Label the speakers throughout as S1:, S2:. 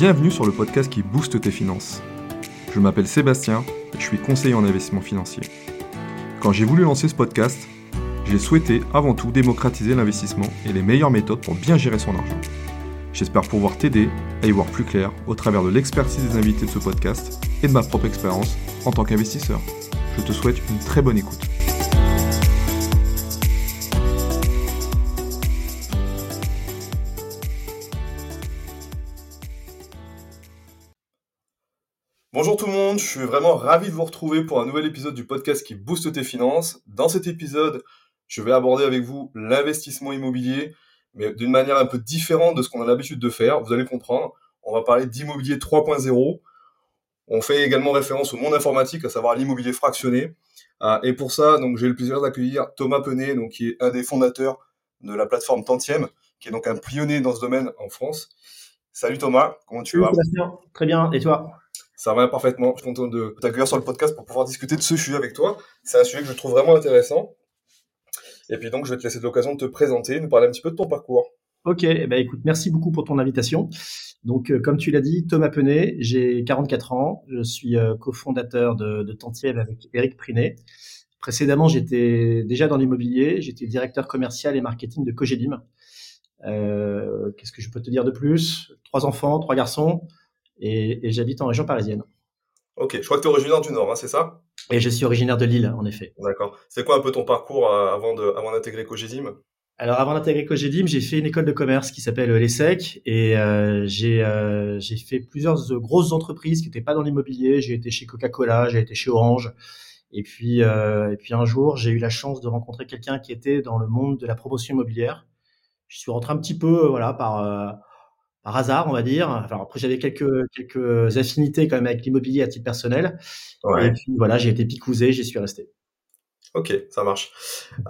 S1: Bienvenue sur le podcast qui booste tes finances. Je m'appelle Sébastien et je suis conseiller en investissement financier. Quand j'ai voulu lancer ce podcast, j'ai souhaité avant tout démocratiser l'investissement et les meilleures méthodes pour bien gérer son argent. J'espère pouvoir t'aider à y voir plus clair au travers de l'expertise des invités de ce podcast et de ma propre expérience en tant qu'investisseur. Je te souhaite une très bonne écoute. Suis vraiment ravi de vous retrouver pour un nouvel épisode du podcast qui booste tes finances. Dans cet épisode, je vais aborder avec vous l'investissement immobilier, mais d'une manière un peu différente de ce qu'on a l'habitude de faire. Vous allez comprendre. On va parler d'immobilier 3.0. On fait également référence au monde informatique, à savoir l'immobilier fractionné. Euh, et pour ça, donc j'ai le plaisir d'accueillir Thomas Penet, donc qui est un des fondateurs de la plateforme Tantième, qui est donc un pionnier dans ce domaine en France. Salut Thomas, comment tu vas?
S2: Très bien, et toi?
S1: Ça va parfaitement. Je suis content de t'accueillir sur le podcast pour pouvoir discuter de ce sujet avec toi. C'est un sujet que je trouve vraiment intéressant. Et puis donc, je vais te laisser l'occasion de te présenter, nous parler un petit peu de ton parcours.
S2: Ok, eh ben, écoute, merci beaucoup pour ton invitation. Donc, euh, comme tu l'as dit, Thomas Penet, j'ai 44 ans, je suis euh, cofondateur de, de avec Eric Prinet. Précédemment, j'étais déjà dans l'immobilier, j'étais directeur commercial et marketing de Cogedim. Euh, Qu'est-ce que je peux te dire de plus? Trois enfants, trois garçons, et, j'habite en région parisienne.
S1: Ok, je crois que tu es originaire du Nord, hein, c'est ça?
S2: Et je suis originaire de Lille, en effet.
S1: D'accord. C'est quoi un peu ton parcours euh, avant avant d'intégrer Cogedim?
S2: Alors avant d'intégrer Cogedim, j'ai fait une école de commerce qui s'appelle l'ESSEC et euh, j'ai euh, j'ai fait plusieurs grosses entreprises qui n'étaient pas dans l'immobilier. J'ai été chez Coca-Cola, j'ai été chez Orange. Et puis et puis un jour, j'ai eu la chance de rencontrer quelqu'un qui était dans le monde de la promotion immobilière. Je suis rentré un petit peu voilà par par hasard, on va dire. Enfin, après, j'avais quelques, quelques affinités quand même avec l'immobilier à titre personnel. Et puis voilà, j'ai été picousé, j'y suis resté.
S1: Ok, ça marche.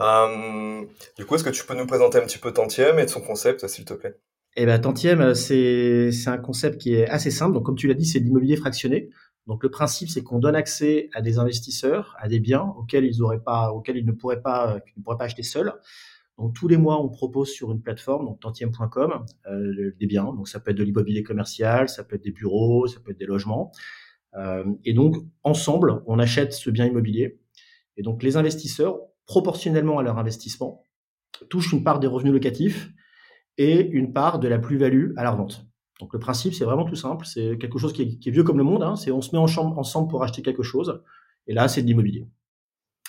S1: Euh, du coup, est-ce que tu peux nous présenter un petit peu Tantième et de son concept, s'il te plaît?
S2: Eh ben, Tantième, c'est un concept qui est assez simple. Donc, comme tu l'as dit, c'est l'immobilier fractionné. Donc, le principe, c'est qu'on donne accès à des investisseurs, à des biens auxquels ils auraient pas, auxquels ils ne pourraient pas, ne pourraient pas acheter seuls. Donc tous les mois, on propose sur une plateforme, donc tantième.com, euh, des biens. Donc ça peut être de l'immobilier commercial, ça peut être des bureaux, ça peut être des logements. Euh, et donc ensemble, on achète ce bien immobilier. Et donc les investisseurs, proportionnellement à leur investissement, touchent une part des revenus locatifs et une part de la plus-value à la revente. Donc le principe, c'est vraiment tout simple. C'est quelque chose qui est, vieux comme le monde. Hein. C'est on se met ensemble pour acheter quelque chose. Et là, c'est de l'immobilier.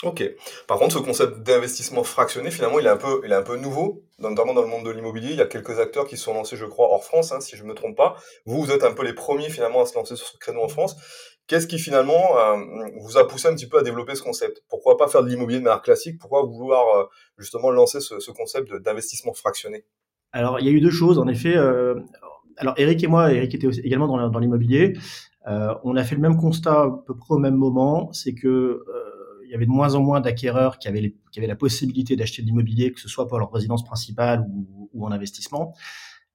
S1: Ok. Par contre, ce concept d'investissement fractionné, finalement, il est un peu, il est un peu nouveau, notamment dans le monde de l'immobilier. Il y a quelques acteurs qui sont lancés, je crois, hors France, hein, si je ne me trompe pas. Vous, vous êtes un peu les premiers finalement à se lancer sur ce créneau en France. Qu'est-ce qui finalement euh, vous a poussé un petit peu à développer ce concept? Pourquoi pas faire de l'immobilier de manière classique? Pourquoi vouloir euh, justement lancer ce, concept d'investissement fractionné?
S2: Alors, il y a eu deux choses, en effet. Euh, alors, Eric et moi, Eric était également dans l'immobilier. on a fait le même constat à peu près au même moment, c'est que il y avait de moins en moins d'acquéreurs qui avaient, la possibilité d'acheter de l'immobilier, que ce soit pour leur résidence principale ou, en investissement.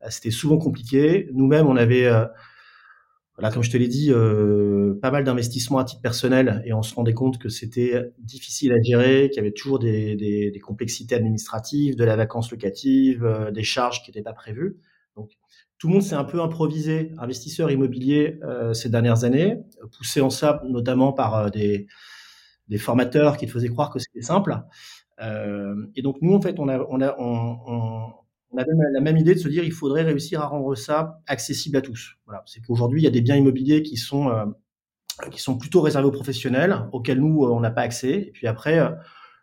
S2: Euh, c'était souvent compliqué. Nous-mêmes, on avait, euh, voilà, comme je te l'ai dit, euh, pas mal d'investissements à titre personnel et on se rendait compte que c'était difficile à gérer, qu'il y avait toujours des, complexités administratives, de la vacance locative, des charges qui n'étaient pas prévues. Donc, tout le monde s'est un peu improvisé investisseur immobilier ces dernières années, poussé en ça notamment par des des formateurs qui te faisaient croire que c'était simple. Euh, et donc nous, en fait, on, a, on, a, on, on avait la même idée de se dire il faudrait réussir à rendre ça accessible à tous. Voilà, c'est qu'aujourd'hui il y a des biens immobiliers qui sont euh, qui sont plutôt réservés aux professionnels, auxquels nous euh, on n'a pas accès. Et puis après, euh,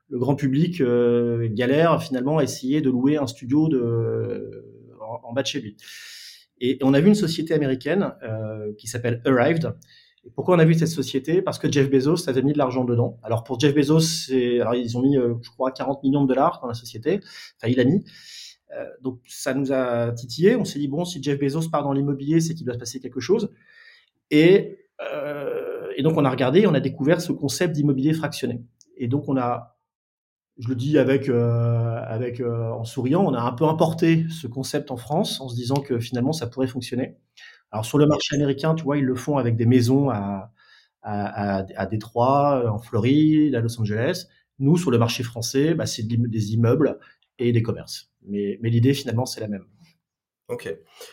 S2: le grand public euh, galère finalement à essayer de louer un studio de en, en bas de chez lui. Et, on a vu une société américaine qui s'appelle Arrived, pourquoi on a vu cette société? Parce que Jeff Bezos avait mis de l'argent dedans. Alors pour Jeff Bezos, ils ont mis, euh, je crois, 40 millions de dollars dans la société. Enfin, il a mis. Euh, donc ça nous a titillé. On s'est dit bon, si Jeff Bezos part dans l'immobilier, c'est qu'il doit se passer quelque chose. Et, euh, et donc on a regardé, on a découvert ce concept d'immobilier fractionné. Et donc on a, je le dis avec, avec en souriant, on a un peu importé ce concept en France en se disant que finalement ça pourrait fonctionner. Alors sur le marché américain, tu vois, ils le font avec des maisons à, à, à, Détroit, en Floride, à Los Angeles. Nous, sur le marché français, bah, c'est des immeubles et des commerces. Mais, mais l'idée, finalement, c'est la même.
S1: Ok.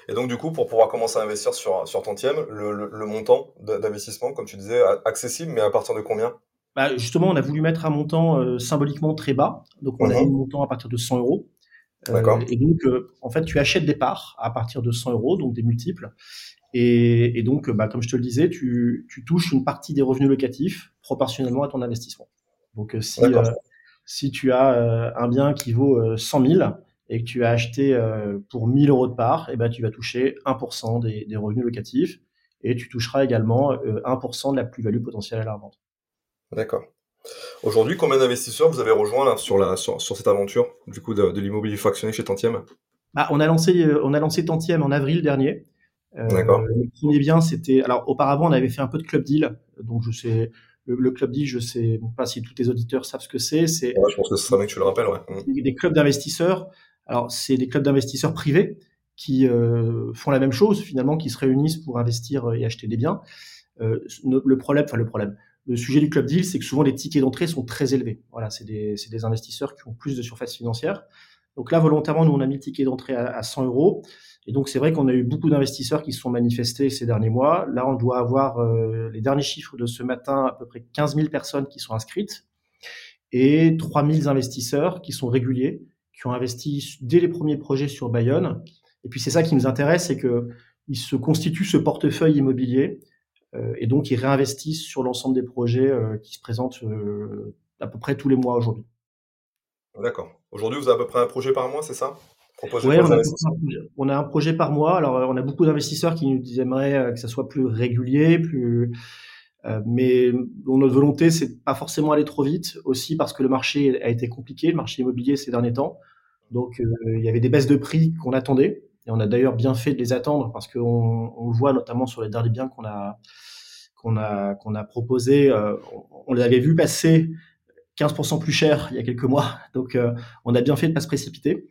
S1: Et donc, du coup, pour pouvoir commencer à investir sur, sur Tantième, le, le, montant d'investissement, comme tu disais, accessible, mais à partir de combien?
S2: Bah, Justement, on a voulu mettre un montant euh, symboliquement très bas. Donc, on a mhm. mis un montant à partir de 100 euros. Euh, et donc, euh, en fait, tu achètes des parts à partir de 100 euros, donc des multiples. Et, et donc, bah, comme je te le disais, tu, tu, touches une partie des revenus locatifs proportionnellement à ton investissement. Donc, si, si tu as un bien qui vaut 100 000, et que tu as acheté euh, pour 1000 euros de part, et eh ben, tu vas toucher 1% des, des, revenus locatifs et tu toucheras également 1% euh, de la plus-value potentielle à la revente.
S1: D'accord. Aujourd'hui, combien d'investisseurs vous avez rejoint là, sur, la, sur, sur cette aventure du coup de, de l'immobilier fractionné chez Tantième?
S2: Bah, on, a lancé, euh, on a lancé Tantième en avril dernier. D'accord. Le premier bien, c'était. Alors, auparavant, on avait fait un peu de club deal. Donc, je sais, le, club deal, je sais pas si tous tes auditeurs savent ce que c'est. C'est
S1: ouais, je pense que ce serait bien que tu le rappelles. Ouais.
S2: Des, des clubs d'investisseurs alors, c'est des clubs d'investisseurs privés qui euh, font la même chose finalement, qui se réunissent pour investir et acheter des biens. Euh, le problème, enfin le problème, le sujet du club deal, c'est que souvent les tickets d'entrée sont très élevés. Voilà, c'est des, investisseurs qui ont plus de surface financière. Donc là, volontairement, nous on a mis le ticket d'entrée à, à 100 euros. Et donc c'est vrai qu'on a eu beaucoup d'investisseurs qui se sont manifestés ces derniers mois. Là, on doit avoir euh, les derniers chiffres de ce matin, à peu près 15 000 personnes qui sont inscrites et 3 000 investisseurs qui sont réguliers qui ont investi dès les premiers projets sur Bayonne. Et puis c'est ça qui nous intéresse, c'est que ils se constituent ce portefeuille immobilier et donc ils réinvestissent sur l'ensemble des projets euh, qui se présentent euh, à peu près tous les mois aujourd'hui.
S1: D'accord. Aujourd'hui, vous avez à peu près un projet par mois, c'est ça?
S2: Oui, on, on, a un projet par mois. Alors, on a beaucoup d'investisseurs qui nous aimeraient que ça soit plus régulier, plus euh, mais notre volonté, c'est pas forcément aller trop vite, aussi parce que le marché a été compliqué, le marché immobilier ces derniers temps. Donc, euh, il y avait des baisses de prix qu'on attendait, et on a d'ailleurs bien fait de les attendre parce qu'on on le voit notamment sur les derniers biens qu'on a qu'on a qu'on a proposé. Euh, on, les avait vu passer 15% plus cher il y a quelques mois, donc on a bien fait de pas se précipiter.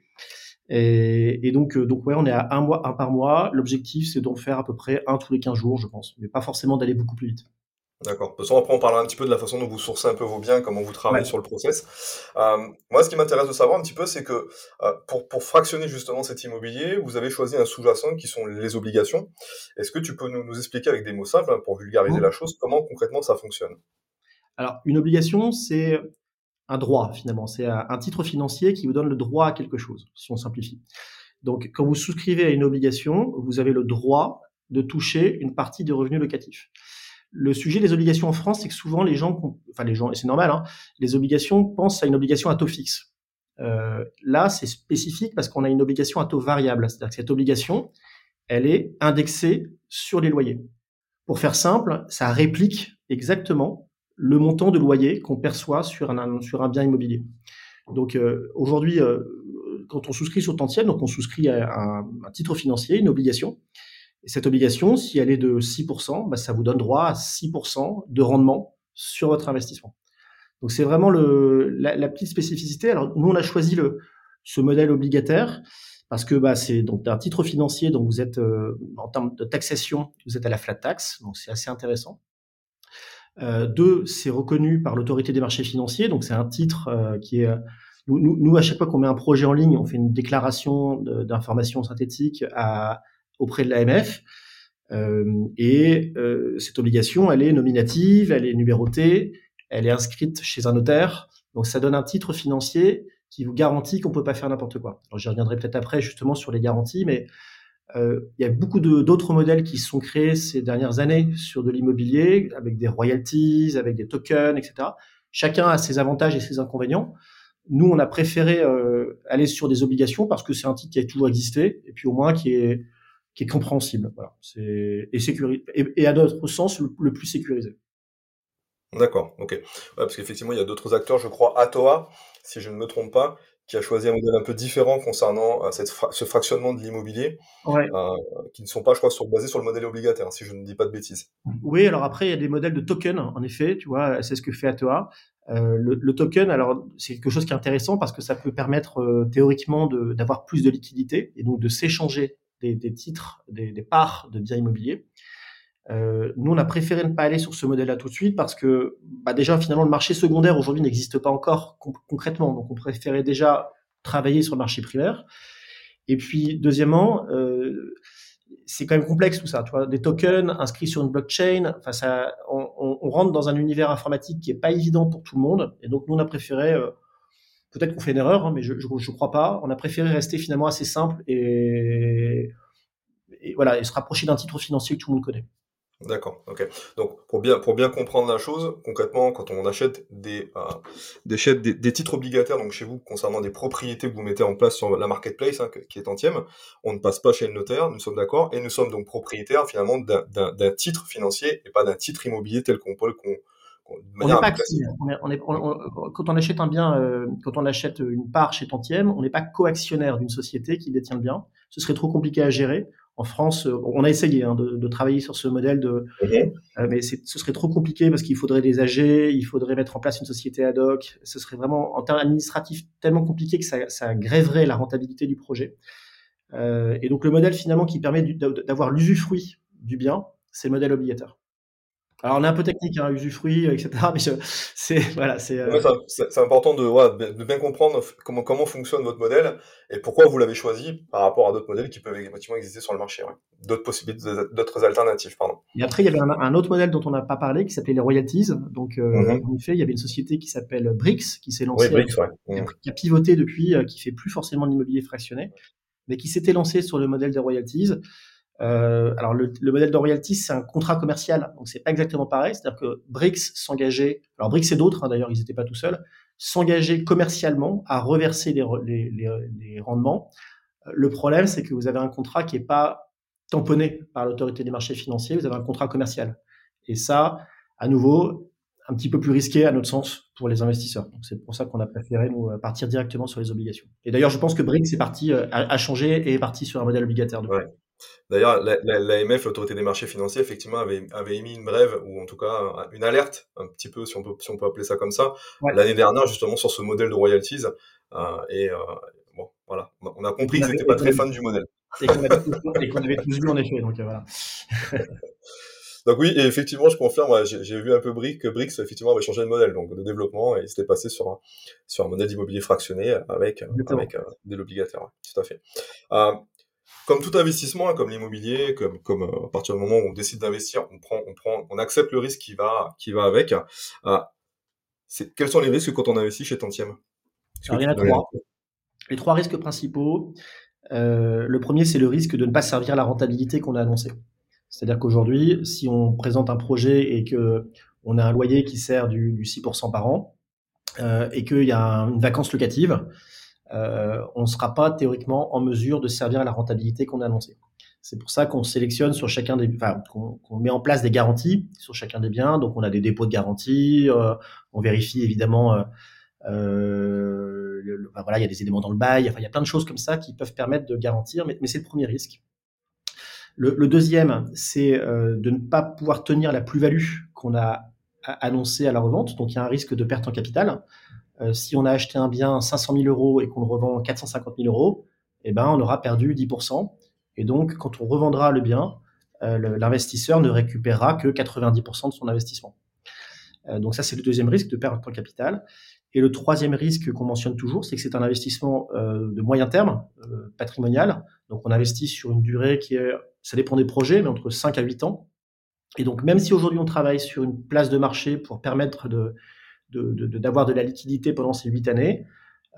S2: Et, donc, donc ouais, on est à un mois, un par mois. L'objectif, c'est d'en faire à peu près un tous les 15 jours, je pense, mais pas forcément d'aller beaucoup plus vite.
S1: D'accord. De toute façon, après, on parlera un petit peu de la façon dont vous sourcez un peu vos biens, comment vous travaillez sur le process. Euh, moi, ce qui m'intéresse de savoir un petit peu, c'est que euh, pour, pour fractionner justement cet immobilier, vous avez choisi un sous-jacent qui sont les obligations. Est-ce que tu peux nous, nous, expliquer avec des mots simples, hein, pour vulgariser mmh. la chose, comment concrètement ça fonctionne?
S2: Alors, une obligation, c'est un droit finalement. C'est un titre financier qui vous donne le droit à quelque chose, si on simplifie. Donc, quand vous souscrivez à une obligation, vous avez le droit de toucher une partie des revenus locatifs. Le sujet des obligations en France, c'est que souvent les gens, enfin les gens, et c'est normal, hein, les obligations pensent à une obligation à taux fixe. Euh, là, c'est spécifique parce qu'on a une obligation à taux variable, c'est-à-dire que cette obligation, elle est indexée sur les loyers. Pour faire simple, ça réplique exactement le montant de loyer qu'on perçoit sur un, sur un bien immobilier. Donc euh, aujourd'hui, euh, quand on souscrit sur Tantième, donc on souscrit à un, un titre financier, une obligation, et cette obligation, si elle est de 6%, bah, ça vous donne droit à 6% de rendement sur votre investissement. Donc c'est vraiment le, la, petite spécificité. Alors nous, on a choisi le, ce modèle obligataire parce que bah, c'est donc un titre financier, donc vous êtes euh, en termes de taxation, vous êtes à la flat tax, donc c'est assez intéressant. Euh, deux, c'est reconnu par l'autorité des marchés financiers, donc c'est un titre euh, qui est nous, nous, nous, à chaque fois qu'on met un projet en ligne, on fait une déclaration d'information synthétique à, auprès de l'AMF. Euh, et euh, cette obligation, elle est nominative, elle est numérotée, elle est inscrite chez un notaire. Donc ça donne un titre financier qui vous garantit qu'on peut pas faire n'importe quoi. Alors j'y reviendrai peut-être après justement sur les garanties, mais euh, il y a beaucoup d'autres modèles qui sont créés ces dernières années sur de l'immobilier, avec des royalties, avec des tokens, etc. Chacun a ses avantages et ses inconvénients. Nous, on a préféré aller sur des obligations parce que c'est un titre qui a toujours existé et puis au moins qui est qui est compréhensible. Voilà. C'est et, sécurisé, et, à d'autres sens le, plus sécurisé.
S1: D'accord, ok. Ouais, parce qu'effectivement, il y a d'autres acteurs, je crois, Atoa, si je ne me trompe pas, qui a choisi un modèle un peu différent concernant euh, cette ce fractionnement de l'immobilier,
S2: ouais.
S1: euh, qui ne sont pas, je crois, sur, basés sur le modèle obligataire, si je ne dis pas de bêtises.
S2: Oui, alors après, il y a des modèles de token, en effet, tu vois, c'est ce que fait Atoa. Euh, le, le, token, alors c'est quelque chose qui est intéressant parce que ça peut permettre théoriquement d'avoir plus de liquidité et donc de s'échanger des, des titres, des, des, parts de biens immobiliers. Euh, nous, on a préféré ne pas aller sur ce modèle-là tout de suite parce que bah déjà, finalement, le marché secondaire aujourd'hui n'existe pas encore concrètement. Donc, on préférait déjà travailler sur le marché primaire. Et puis, deuxièmement, euh, c'est quand même complexe tout ça. Tu vois, des tokens inscrits sur une blockchain, enfin ça, on, on, rentre dans un univers informatique qui est pas évident pour tout le monde. Et donc nous, on a préféré, euh, peut-être qu'on fait une erreur, hein, mais je, je, crois pas. On a préféré rester finalement assez simple et, voilà, et se rapprocher d'un titre financier que tout le monde connaît.
S1: D'accord, ok. Donc pour bien pour bien comprendre la chose, concrètement, quand on achète des euh, des, titres obligataires, donc chez vous concernant des propriétés que vous mettez en place sur la marketplace, hein, qui est entième, on ne passe pas chez le notaire, nous sommes d'accord, et nous sommes donc propriétaires finalement d'un titre financier et pas d'un titre immobilier tel qu'on peut qu'on
S2: on n'est pas on est, quand on achète un bien, euh, quand on achète une part chez Tantième, on n'est pas coactionnaire d'une société qui détient le bien. Ce serait trop compliqué à gérer en France, euh, on a essayé hein, de, travailler sur ce modèle, de, mhm. euh, mais ce serait trop compliqué parce qu'il faudrait des AG, il faudrait mettre en place une société ad hoc. Ce serait vraiment, en termes administratifs, tellement compliqué que ça, ça grèverait la rentabilité du projet. Euh, et donc le modèle finalement qui permet d'avoir l'usufruit du bien, c'est le modèle obligateur. Alors on est un peu technique, hein, usufruit, etc. Mais c'est voilà, c'est.
S1: Euh... c'est important de, ouais, de, bien comprendre comment comment fonctionne votre modèle et pourquoi vous l'avez choisi par rapport à d'autres modèles qui peuvent effectivement exister sur le marché. Ouais. D'autres possibilités, d'autres alternatives, pardon.
S2: Et après il y avait un, autre modèle dont on n'a pas parlé qui s'appelait les royalties. Donc euh, mm-hmm. en effet il y avait une société qui s'appelle Brix qui s'est lancée,
S1: oui, Brix,
S2: ouais. qui, a, pivoté depuis, euh, qui fait plus forcément l'immobilier fractionné, mais qui s'était lancé sur le modèle des royalties. Euh, alors le, le, modèle de royalties, c'est un contrat commercial, donc c'est pas exactement pareil. C'est-à-dire que Brix s'engageait, alors Brix et d'autres, hein, d'ailleurs, ils n'étaient pas tout seuls, s'engageaient commercialement à reverser les, les, les, rendements. Le problème, c'est que vous avez un contrat qui est pas tamponné par l'autorité des marchés financiers. Vous avez un contrat commercial, et ça, à nouveau, un petit peu plus risqué à notre sens pour les investisseurs. Donc c'est pour ça qu'on a préféré nous partir directement sur les obligations. Et d'ailleurs, je pense que Brix est parti, euh, a, changé et est parti sur un modèle obligataire.
S1: Ouais. D'ailleurs, l'AMF, l'autorité des marchés financiers, effectivement, avait, avait, émis une brève, ou en tout cas une alerte, un petit peu, si on peut, si on peut appeler ça comme ça, l'année dernière, justement, sur ce modèle de royalties. Euh, et euh, bon, voilà, on a compris qu'ils n'étaient pas très fans du modèle.
S2: Et qu'on avait, tous vu, en effet, donc euh, voilà.
S1: donc oui, et effectivement, je confirme, j'ai vu un peu Brix, que Brix, effectivement, avait changé de modèle, donc de développement, et s'était passé sur un, sur un modèle d'immobilier fractionné avec, avec des obligataires, tout à fait. Comme tout investissement, hein, comme l'immobilier, comme, comme euh, à partir du moment où on décide d'investir, on prend, on prend, on accepte le risque qui va, qui va avec. Euh, quels sont les risques quand on investit chez Tantième?
S2: Il y en a trois. Les trois risques principaux. Euh, le premier, c'est le risque de ne pas servir la rentabilité qu'on a annoncée. C'est-à-dire qu'aujourd'hui, si on présente un projet et que on a un loyer qui sert du, du 6% par an et qu'il y a une vacance locative, euh, on ne sera pas théoriquement en mesure de servir à la rentabilité qu'on a annoncée. C'est pour ça qu'on sélectionne sur chacun des, enfin, qu'on met en place des garanties sur chacun des biens. Donc, on a des dépôts de garantie. Euh, on vérifie évidemment. Euh, voilà, il y a des éléments dans le bail. Il y a plein de choses comme ça qui peuvent permettre de garantir. Mais, c'est le premier risque. Le, le deuxième, c'est de ne pas pouvoir tenir la plus-value qu'on a annoncée à la revente. Donc, il y a un risque de perte en capital. Euh, si on a acheté un bien 500 000 euros et qu'on le revend 450 000 euros, eh ben, on aura perdu 10%. Et donc, quand on revendra le bien, euh, l'investisseur ne récupérera que 90% de son investissement. Euh, donc ça, c'est le deuxième risque de perte en capital. Et le troisième risque qu'on mentionne toujours, c'est que c'est un investissement de moyen terme, patrimonial. Donc on investit sur une durée qui est, ça dépend des projets, mais entre 5 à 8 ans. Et donc même si aujourd'hui on travaille sur une place de marché pour permettre de, d'avoir de, de, la liquidité pendant ces huit années,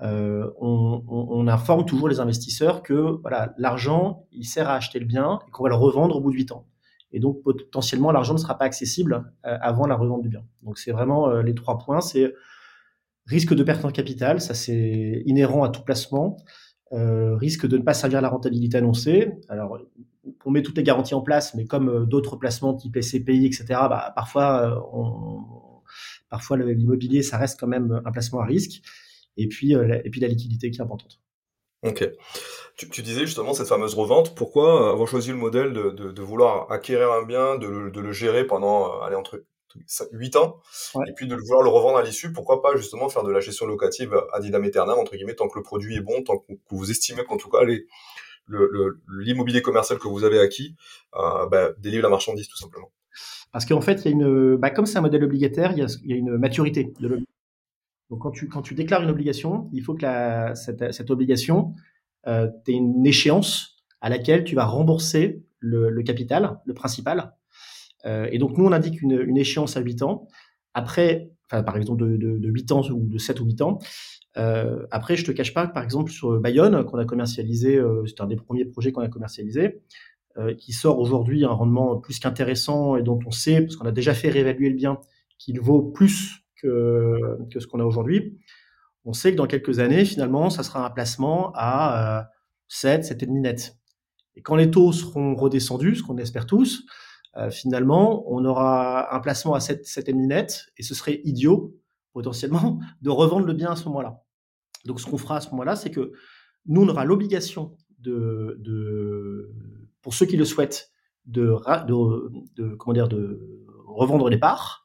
S2: euh, on, on, informe toujours les investisseurs que voilà l'argent il sert à acheter le bien et qu'on va le revendre au bout de huit ans. Et donc potentiellement l'argent ne sera pas accessible euh, avant la revente du bien. Donc c'est vraiment euh, les trois points, c'est risque de perte en capital, ça c'est inhérent à tout placement, euh, risque de ne pas servir la rentabilité annoncée. Alors on met toutes les garanties en place, mais comme d'autres placements type SCPI, etc., bah, parfois on, Parfois, l'immobilier, ça reste quand même un placement à risque. Et puis, euh, et puis la liquidité qui est importante.
S1: Ok. Tu, disais justement cette fameuse revente. Pourquoi avoir choisi le modèle de, vouloir acquérir un bien, de, le gérer pendant euh, allez, entre 8 ans, et puis de vouloir le revendre à l'issue? Pourquoi pas justement faire de la gestion locative ad idem aeternam, entre guillemets, tant que le produit est bon, tant que, vous estimez qu'en tout cas l'immobilier commercial que vous avez acquis euh, bah, délivre la marchandise tout simplement
S2: parce qu'en fait, il y a une, bah, comme c'est un modèle obligataire, il y a, une maturité de l'obligation. Donc, quand tu, quand tu déclares une obligation, il faut que la, cette, obligation, euh, tu une échéance à laquelle tu vas rembourser le, capital, le principal. Euh, et donc, nous, on indique une, une, échéance à 8 ans. Après, enfin, par exemple, de, de, de 8 ans ou de 7 ou 8 ans. Euh, après, je te cache pas par exemple, sur Bayonne, qu'on a commercialisé, euh, c'était un des premiers projets qu'on a commercialisé, qui sort aujourd'hui un rendement plus qu'intéressant et dont on sait, parce qu'on a déjà fait réévaluer le bien, qu'il vaut plus que, que ce qu'on a aujourd'hui. On sait que dans quelques années, finalement, ça sera un placement à euh, 7, 7,5 net. Et quand les taux seront redescendus, ce qu'on espère tous, euh, finalement, on aura un placement à 7, 7,5 net et ce serait idiot, potentiellement, de revendre le bien à ce moment-là. Donc, ce qu'on fera à ce moment-là, c'est que nous, on aura l'obligation de, de, pour ceux qui le souhaitent, de, de, comment dire, de revendre les parts.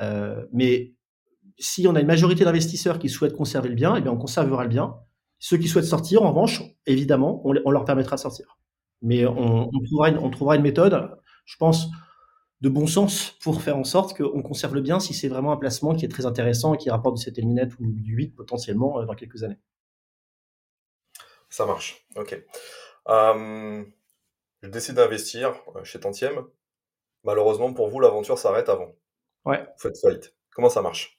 S2: Euh, mais si on a une majorité d'investisseurs qui souhaitent conserver le bien, eh bien, on conservera le bien. Ceux qui souhaitent sortir, en revanche, évidemment, on, leur permettra de sortir. Mais on, trouvera une, on trouvera une méthode, je pense, de bon sens pour faire en sorte qu'on conserve le bien si c'est vraiment un placement qui est très intéressant et qui rapporte du 7 net ou du 8 potentiellement euh, dans quelques années.
S1: Ça marche, ok. Euh, je décide d'investir euh, chez Tantième. Malheureusement pour vous, l'aventure s'arrête avant.
S2: Ouais.
S1: Vous faites faillite. Comment ça marche?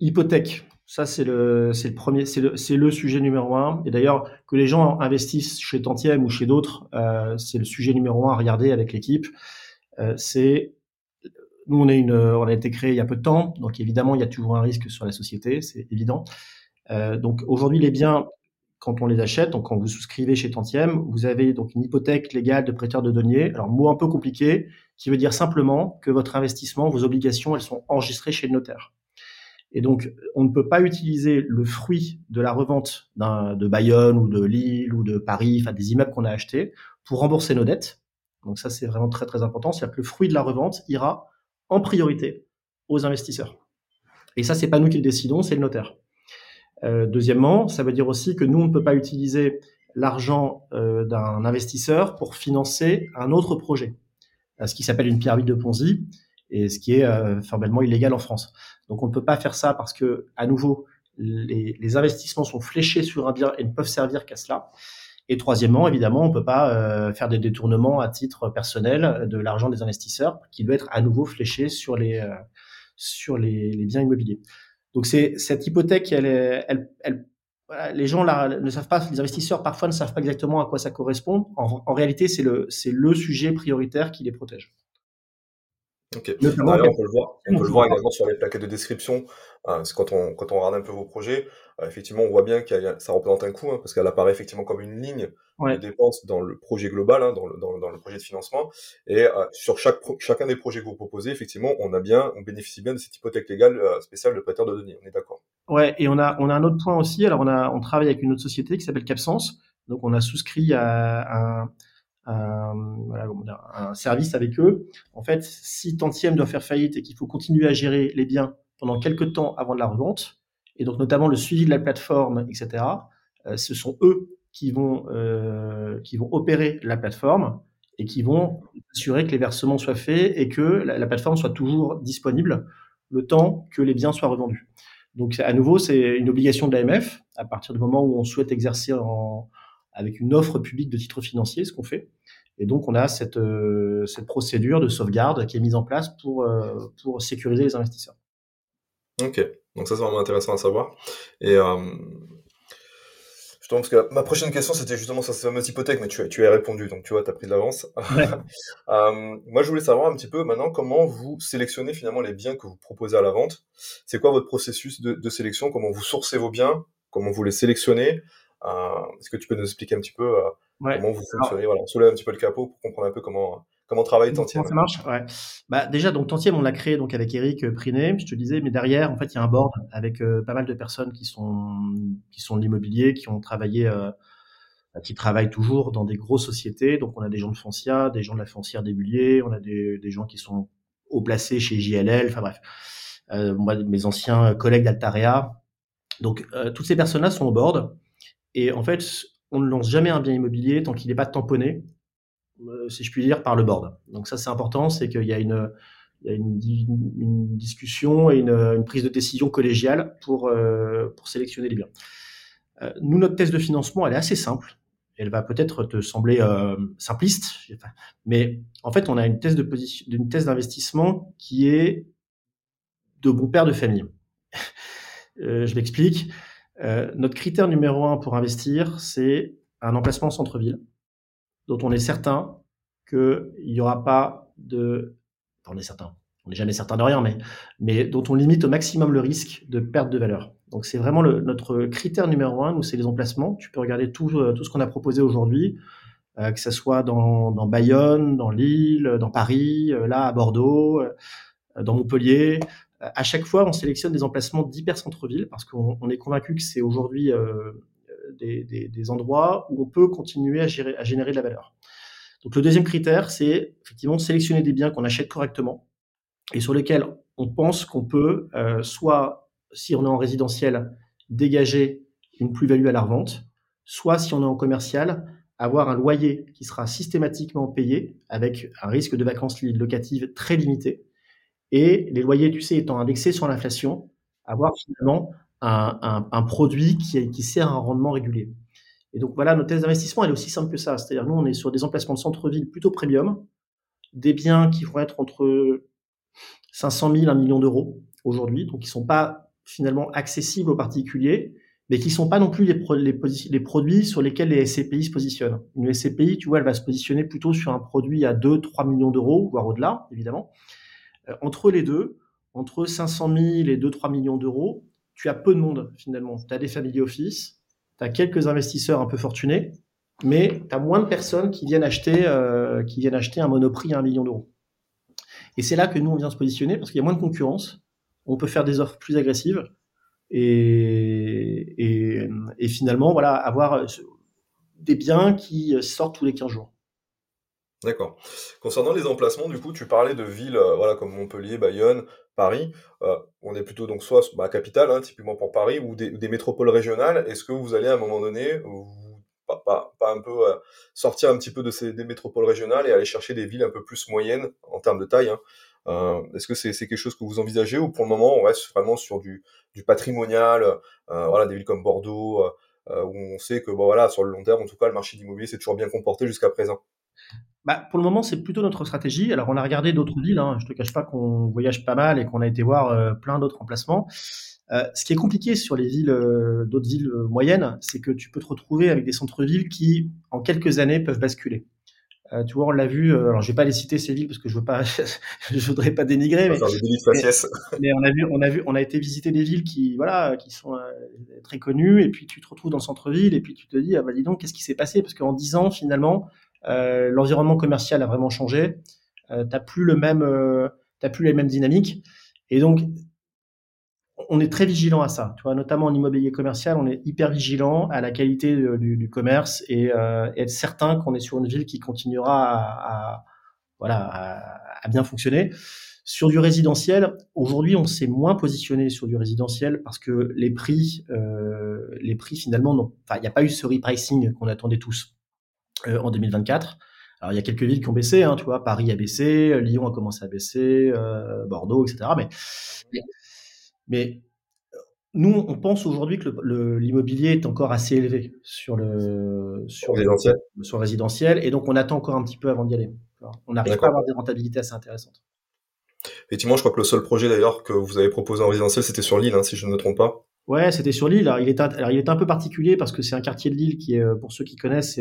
S2: Hypothèque. Ça, c'est le, c'est le premier, c'est le, c'est le sujet numéro un. Et d'ailleurs, que les gens investissent chez Tantième ou chez d'autres, euh, c'est le sujet numéro un à regarder avec l'équipe. Euh, c'est, nous, on est une, on a été créé il y a peu de temps, donc évidemment, il y a toujours un risque sur la société, c'est évident. Euh, donc aujourd'hui, les biens, quand on les achète, donc quand vous souscrivez chez Tantième, vous avez donc une hypothèque légale de prêteur de deniers. Alors, mot un peu compliqué, qui veut dire simplement que votre investissement, vos obligations, elles sont enregistrées chez le notaire. Et donc, on ne peut pas utiliser le fruit de la revente de Bayonne ou de Lille ou de Paris, enfin des immeubles qu'on a achetés, pour rembourser nos dettes. Donc ça, c'est vraiment très très important. C'est-à-dire que le fruit de la revente ira en priorité aux investisseurs. Et ça, c'est pas nous qui le décidons, c'est le notaire. Euh, deuxièmement, ça veut dire aussi que nous, on ne peut pas utiliser l'argent euh, d'un investisseur pour financer un autre projet, euh, ce qui s'appelle une pyramide de Ponzi et ce qui est formellement illégal en France. Donc on ne peut pas faire ça parce que, à nouveau, les, les, investissements sont fléchés sur un bien et ne peuvent servir qu'à cela. Et troisièmement, évidemment, on ne peut pas faire des détournements à titre personnel de l'argent des investisseurs qui doit être à nouveau fléché sur les, sur les, les, biens immobiliers. Donc c'est cette hypothèque, elle, les gens là, ne savent pas, les investisseurs parfois ne savent pas exactement à quoi ça correspond. En, réalité, c'est le sujet prioritaire qui les protège.
S1: D'ailleurs, on peut le voir, on peut le voir également sur les plaquettes de description. Euh, quand on quand on regarde un peu vos projets, euh, effectivement, on voit bien que ça représente un coût hein, parce qu'elle apparaît effectivement comme une ligne
S2: ouais.
S1: de dépenses dans le projet global, hein, dans, le, dans, dans, le projet de financement. Et euh, sur chaque chacun des projets que vous proposez, effectivement, on a bien, on bénéficie bien de cette hypothèque légale euh, spéciale de prêteur de données. On est d'accord.
S2: Ouais. Et on a on a un autre point aussi. Alors on a on travaille avec une autre société qui s'appelle Capsens. Donc on a souscrit à un, voilà, un, service avec eux. En fait, si Tantième doit faire faillite et qu'il faut continuer à gérer les biens pendant quelques temps avant de la revente, et donc notamment le suivi de la plateforme, etc., euh, ce sont eux qui vont, euh, qui vont opérer la plateforme et qui vont assurer que les versements soient faits et que la, la plateforme soit toujours disponible le temps que les biens soient revendus. Donc à nouveau, c'est une obligation de l'AMF à partir du moment où on souhaite exercer en, avec une offre publique de titres financiers, ce qu'on fait. Et donc, on a cette, euh, cette procédure de sauvegarde qui est mise en place pour, euh, pour sécuriser les investisseurs.
S1: Ok, donc ça c'est vraiment intéressant à savoir. Et euh, justement, parce que ma prochaine question c'était justement sur ces fameuses hypothèques, mais tu, tu as répondu, donc tu vois, tu as pris de l'avance.
S2: Ouais.
S1: euh, moi, je voulais savoir un petit peu maintenant comment vous sélectionnez finalement les biens que vous proposez à la vente? C'est quoi votre processus de, de sélection? Comment vous sourcez vos biens? Comment vous les sélectionnez? Est-ce que tu peux nous expliquer un petit peu euh,
S2: ouais.
S1: comment vous fonctionnez? Voilà, on soulève un petit peu le capot pour comprendre un peu comment comment travaille Tantième.
S2: Comment ça marche? Ouais. Bah déjà donc Tantième on l'a créé donc avec Eric Priné, je te disais, mais derrière en fait il y a un board avec euh, pas mal de personnes qui sont qui sont de l'immobilier, qui ont travaillé euh, qui travaillent toujours dans des grosses sociétés. Donc on a des gens de Foncia, des gens de la foncière des Bulliers, on a des, des gens qui sont haut placés chez JLL, enfin bref. Euh, moi, mes anciens collègues d'Altarea. Donc euh, toutes ces personnes-là sont au board. Et en fait, on ne lance jamais un bien immobilier tant qu'il n'est pas tamponné, euh, si je puis dire, par le board. Donc ça, c'est important, c'est qu'il y a une, discussion et une, prise de décision collégiale pour, euh, sélectionner les biens. nous, notre thèse de financement, elle est assez simple. Elle va peut-être te sembler simpliste, mais en fait, on a une thèse une thèse d'investissement qui est de bon père de famille. je m'explique. Notre critère numéro un pour investir, c'est un emplacement centre-ville dont on est certain qu'il n'y aura pas de... on est certain, on n'est jamais certain de rien, mais, mais dont on limite au maximum le risque de perte de valeur. Donc c'est vraiment le, notre critère numéro un, nous, c'est les emplacements. Tu peux regarder tout, euh, tout ce qu'on a proposé aujourd'hui, euh, que ce soit dans, dans, Bayonne, dans Lille, dans Paris, euh, là à Bordeaux, dans Montpellier. À chaque fois, on sélectionne des emplacements d'hyper centre-ville parce qu'on on est convaincu que c'est aujourd'hui des, des, des, endroits où on peut continuer à, générer de la valeur. Donc le deuxième critère, c'est effectivement sélectionner des biens qu'on achète correctement et sur lesquels on pense qu'on peut euh, soit, si on est en résidentiel, dégager une plus-value à la revente, soit si on est en commercial, avoir un loyer qui sera systématiquement payé avec un risque de vacances locatives très limité. Et les loyers, tu sais, étant indexés sur l'inflation, avoir finalement un, produit qui, qui, sert à un rendement régulier. Et donc voilà, notre thèse d'investissement, elle est aussi simple que ça. C'est-à-dire, nous, on est sur des emplacements de centre-ville plutôt premium, des biens qui vont être entre 500 000, 1 million d'euros aujourd'hui, donc qui sont pas finalement accessibles aux particuliers, mais qui sont pas non plus les, produits sur lesquels les SCPI se positionnent. Une SCPI, tu vois, elle va se positionner plutôt sur un produit à 2, 3 millions d'euros, voire au-delà, évidemment. Euh, entre les deux, entre 500 000 et 2, 3 millions d'euros, tu as peu de monde finalement. Tu as des family office, tu as quelques investisseurs un peu fortunés, mais tu as moins de personnes qui viennent acheter, euh, qui viennent acheter un monoprix à un million d'euros. Et c'est là que nous, on vient se positionner parce qu'il y a moins de concurrence, on peut faire des offres plus agressives et, et, et finalement, voilà, avoir des biens qui sortent tous les 15 jours.
S1: D'accord. Concernant les emplacements, du coup, tu parlais de villes euh, voilà, comme Montpellier, Bayonne, Paris. Euh, on est plutôt donc soit bah, capitale, hein, typiquement pour Paris, ou des, métropoles régionales. Est-ce que vous allez à un moment donné, pas, un peu euh, sortir un petit peu de ces métropoles régionales et aller chercher des villes un peu plus moyennes en termes de taille hein? Est-ce que c'est quelque chose que vous envisagez ou pour le moment on reste vraiment sur du, du patrimonial, voilà, des villes comme Bordeaux, où on sait que bon, voilà, sur le long terme, en tout cas, le marché de l'immobilier s'est toujours bien comporté jusqu'à présent?
S2: Bah, pour le moment, c'est plutôt notre stratégie. Alors, on a regardé d'autres villes. Hein. Je te cache pas qu'on voyage pas mal et qu'on a été voir euh, plein d'autres emplacements. Euh, ce qui est compliqué sur les villes, euh, d'autres villes moyennes, c'est que tu peux te retrouver avec des centres-villes qui, en quelques années, peuvent basculer. tu vois, on l'a vu. alors, je vais pas les citer ces villes parce que je veux pas, je voudrais pas dénigrer. Mais, mais, on a vu, on a vu, on a été visiter des villes qui, voilà, qui sont très connues. Et puis, tu te retrouves dans le centre-ville et puis tu te dis, ah bah dis donc, qu'est-ce qui s'est passé? Parce qu'en dix ans, finalement, euh, l'environnement commercial a vraiment changé. Euh, t'as plus le même, euh, t'as plus les mêmes dynamiques. Et donc, on est très vigilant à ça. Tu vois, notamment en immobilier commercial, on est hyper vigilant à la qualité du, commerce et, être certain qu'on est sur une ville qui continuera à, voilà, à, bien fonctionner. Sur du résidentiel, aujourd'hui, on s'est moins positionné sur du résidentiel parce que les prix, les prix finalement, non. Enfin, il n'y a pas eu ce repricing qu'on attendait tous. Euh, en 2024. Alors il y a quelques villes qui ont baissé, hein, tu vois, Paris a baissé, Lyon a commencé à baisser, euh, Bordeaux, etc. Mais, mais, nous, on pense aujourd'hui que l'immobilier est encore assez élevé sur le sur résidentiel. sur résidentiel, et donc on attend encore un petit peu avant d'y aller. On n'arrive pas à avoir des rentabilités assez intéressantes.
S1: Effectivement, je crois que le seul projet d'ailleurs que vous avez proposé en résidentiel, c'était sur l'île, hein, si je ne me trompe pas.
S2: Ouais, c'était sur l'île. Alors, il est, alors, il est un peu particulier parce que c'est un quartier de l'île qui est, euh, pour ceux qui connaissent,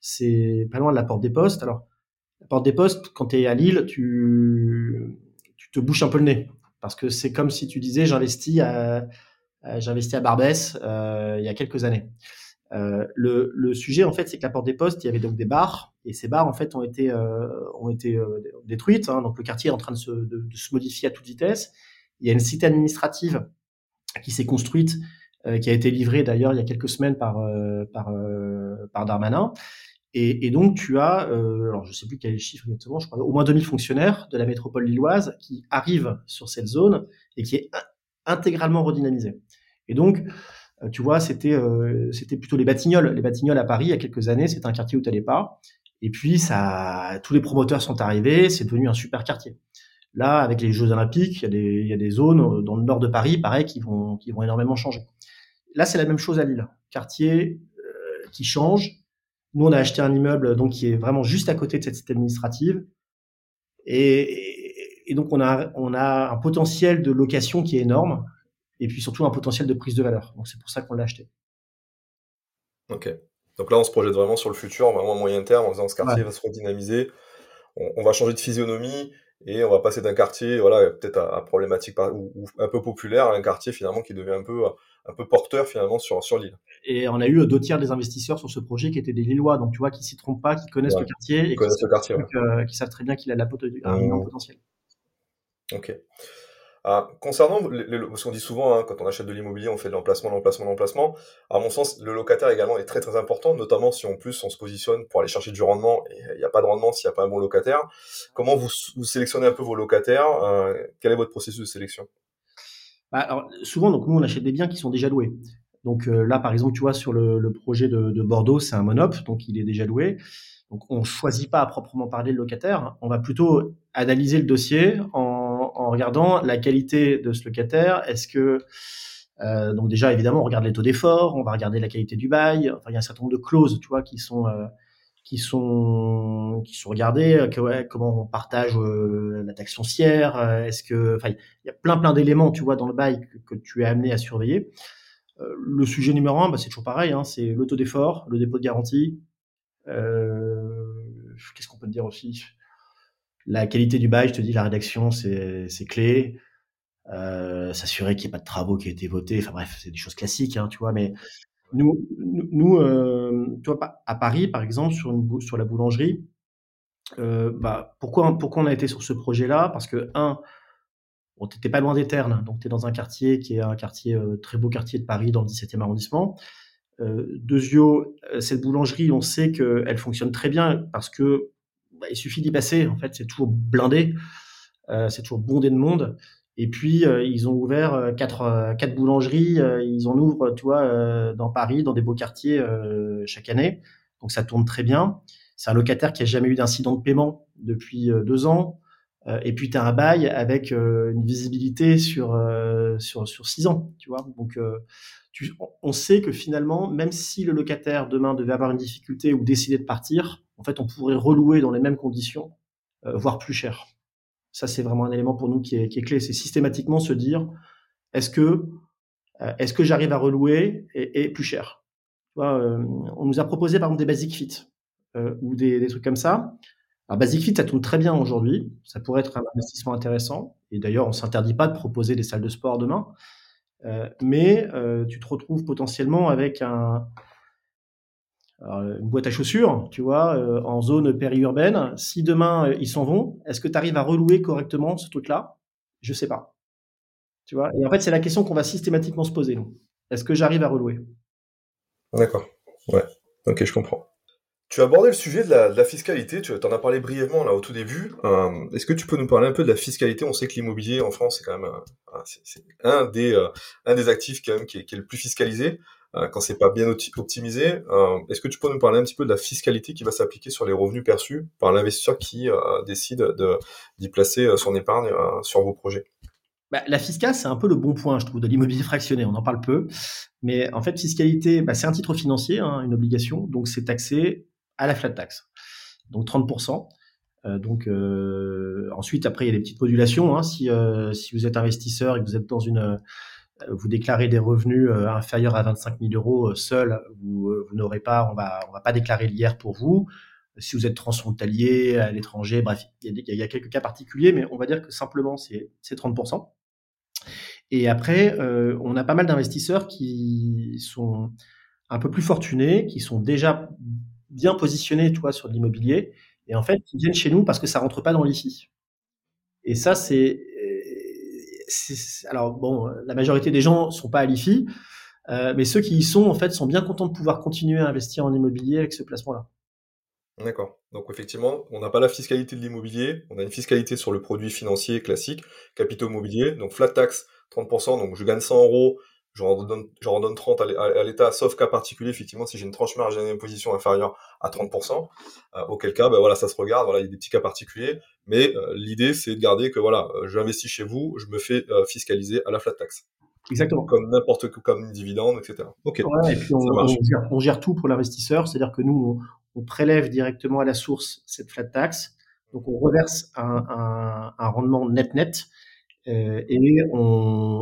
S2: c'est, pas loin de la Porte des Postes. Alors, la Porte des Postes, quand tu es à Lille, tu, tu te bouches un peu le nez parce que c'est comme si tu disais j'investis à, j'investis à Barbès euh, il y a quelques années. Euh, le, le, sujet en fait, c'est que la Porte des Postes, il y avait donc des bars et ces bars en fait ont été euh, ont été euh, détruites. Hein, donc le quartier est en train de se, de se modifier à toute vitesse. Il y a une cité administrative qui s'est construite, euh, qui a été livrée d'ailleurs il y a quelques semaines par euh, euh, par Darmanin. Et, donc tu as, alors je sais plus quel est le chiffre exactement, je crois au moins 2000 fonctionnaires de la métropole lilloise qui arrivent sur cette zone et qui est intégralement redynamisée. Et donc, tu vois, c'était c'était plutôt les Batignolles. Les Batignolles à Paris, il y a quelques années, c'était un quartier où tu n'allais pas. Et puis, ça, tous les promoteurs sont arrivés, c'est devenu un super quartier. Là, avec les Jeux Olympiques, il y a des, il y a des zones dans le nord de Paris, pareil, qui vont, qui vont énormément changer. Là, c'est la même chose à Lille. Quartier qui change. Nous, on a acheté un immeuble donc qui est vraiment juste à côté de cette cité administrative. Et, et, donc, on a, on a un potentiel de location qui est énorme. Et puis surtout un potentiel de prise de valeur. Donc, c'est pour ça qu'on l'a acheté.
S1: Ok. Donc là, on se projette vraiment sur le futur, vraiment à moyen terme, en disant ce quartier va se redynamiser. On, va changer de physionomie et on va passer d'un quartier, voilà, peut-être à, problématique ou, un peu populaire, à un quartier finalement qui devient un peu, un peu porteur finalement sur, sur l'île.
S2: Et on a eu deux tiers des investisseurs sur ce projet qui étaient des Lillois, donc tu vois, qui s'y trompent pas, qui connaissent le quartier
S1: et qui, connaissent le quartier,
S2: euh, qui savent très bien qu'il a la un mmh. potentiel.
S1: Ok. Ah, concernant, le, ce qu'on dit souvent, hein, quand on achète de l'immobilier, on fait de l'emplacement, l'emplacement, l'emplacement. À mon sens, le locataire également est très très important, notamment si en plus on se positionne pour aller chercher du rendement et il n'y a pas de rendement s'il n'y a pas un bon locataire. Comment vous, vous sélectionnez un peu vos locataires euh, Quel est votre processus de sélection?
S2: Bah, alors, Souvent, donc nous on achète des biens qui sont déjà loués. Donc euh, là, par exemple, tu vois, sur le, projet de, de Bordeaux, c'est un monop, donc il est déjà loué. Donc on choisit pas à proprement parler le locataire, on va plutôt analyser le dossier en, en regardant la qualité de ce locataire. Est-ce que euh, donc déjà évidemment on regarde les taux d'effort, on va regarder la qualité du bail. Enfin il y a un certain nombre de clauses, tu vois, qui sont euh, qui sont qui sont regardées. Ouais, comment on partage euh, la taxe foncière Est-ce que enfin il y a plein plein d'éléments, tu vois, dans le bail que, tu es amené à surveiller. le sujet numéro un, bah, c'est toujours pareil, hein, c'est le taux d'effort, le dépôt de garantie, euh, qu'est-ce qu'on peut te dire aussi? La qualité du bail, je te dis, la rédaction, c'est clé. Euh, s'assurer qu'il n'y ait pas de travaux qui aient été votés. Enfin bref, c'est des choses classiques, hein, tu vois. Mais nous, nous, euh, à Paris, par exemple, sur, la boulangerie, bah, pourquoi, on a été sur ce projet-là? Parce que, un, bon, tu pas loin des Ternes, donc tu es dans un quartier qui est un quartier, très beau quartier de Paris, dans le 17e arrondissement. Euh, euh, cette boulangerie, on sait qu'elle fonctionne très bien parce que bah, il suffit d'y passer. En fait, c'est toujours blindé, euh, c'est toujours bondé de monde. Et puis ils ont ouvert quatre, quatre boulangeries. ils en ouvrent, tu dans Paris, dans des beaux quartiers chaque année. Donc ça tourne très bien. C'est un locataire qui a jamais eu d'incident de paiement depuis deux ans. Et puis tu as un bail avec une visibilité sur, sur, sur six ans, tu vois. Donc on sait que finalement, même si le locataire demain devait avoir une difficulté ou décider de partir, en fait, on pourrait relouer dans les mêmes conditions, euh, voire plus cher. Ça, c'est vraiment un élément pour nous qui est, clé. C'est systématiquement se dire, est-ce que, euh, est-ce que j'arrive à relouer et, plus cher? Euh, On nous a proposé par exemple des basic fit ou des, trucs comme ça. Alors, Basic Fit, ça tourne très bien aujourd'hui. Ça pourrait être un investissement intéressant. Et d'ailleurs, on s'interdit pas de proposer des salles de sport demain. Euh, mais euh, tu te retrouves potentiellement avec un, une boîte à chaussures, tu vois, euh, en zone périurbaine. Si demain ils s'en vont, est-ce que tu arrives à relouer correctement ce truc-là? Je sais pas. Tu vois? Et en fait, c'est la question qu'on va systématiquement se poser. Est-ce que j'arrive à relouer?
S1: D'accord. Ouais. Ok, je comprends. Tu as abordé le sujet de la, fiscalité, tu en as parlé brièvement là au tout début. Euh, est-ce que tu peux nous parler un peu de la fiscalité? On sait que l'immobilier en France c'est quand même un, des euh, un des actifs quand même qui est, le plus fiscalisé euh, quand c'est pas bien optimisé. Est-ce que tu peux nous parler un petit peu de la fiscalité qui va s'appliquer sur les revenus perçus par l'investisseur qui décide d'y placer son épargne sur vos projets?
S2: Bah, la fiscale, c'est un peu le bon point, je trouve, de l'immobilier fractionné. On en parle peu. Mais en fait, fiscalité, bah, c'est un titre financier, hein, une obligation. Donc, c'est taxé à la flat tax. Donc 30%. Euh, donc euh, ensuite, après, il y a des petites modulations. Hein. Si, euh, si vous êtes investisseur et que vous êtes dans une, vous déclarez des revenus inférieurs à 25 000 euros seul, vous, vous n'aurez pas, on va, on va pas déclarer l'IR pour vous. Si vous êtes transfrontalier à l'étranger, bref, il y, il y, a, quelques cas particuliers, mais on va dire que simplement c'est 30%. Et après, on a pas mal d'investisseurs qui sont un peu plus fortunés, qui sont déjà bien positionnés, toi, sur l'immobilier, et en fait, ils viennent chez nous parce que ça rentre pas dans l'IFI. Et ça, c'est, alors bon, la majorité des gens sont pas à l'IFI, euh, mais ceux qui y sont, en fait, sont bien contents de pouvoir continuer à investir en immobilier avec ce placement-là.
S1: D'accord. Donc effectivement, on n'a pas la fiscalité de l'immobilier, on a une fiscalité sur le produit financier classique, capitaux immobiliers, donc flat tax 30%, donc je gagne 100 euros, j'en redonne, 30 à l'État, sauf cas particulier, effectivement, si j'ai une tranche marge d'imposition inférieure à 30%, euh, auquel cas, ben voilà, ça se regarde, voilà, il y a des petits cas particuliers, mais euh, l'idée, c'est de garder que, voilà, euh, j'investis chez vous, je me fais fiscaliser à la flat tax.
S2: Exactement.
S1: Comme n'importe quoi, comme dividende, etc. Ok.
S2: Ouais, et puis on, gère, tout pour l'investisseur, c'est-à-dire que nous, on, prélève directement à la source cette flat tax, donc on reverse un, un, rendement net-net, et on,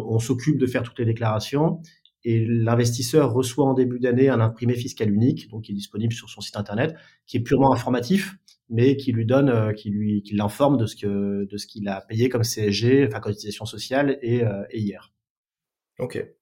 S2: on s'occupe de faire toutes les déclarations. Et l'investisseur reçoit en début d'année un imprimé fiscal unique, donc qui est disponible sur son site internet, qui est purement informatif, mais qui lui donne, euh, qui lui, qui l'informe de ce que, de ce qu'il a payé comme CSG, enfin cotisation sociale et, euh, et hier.
S1: Ok.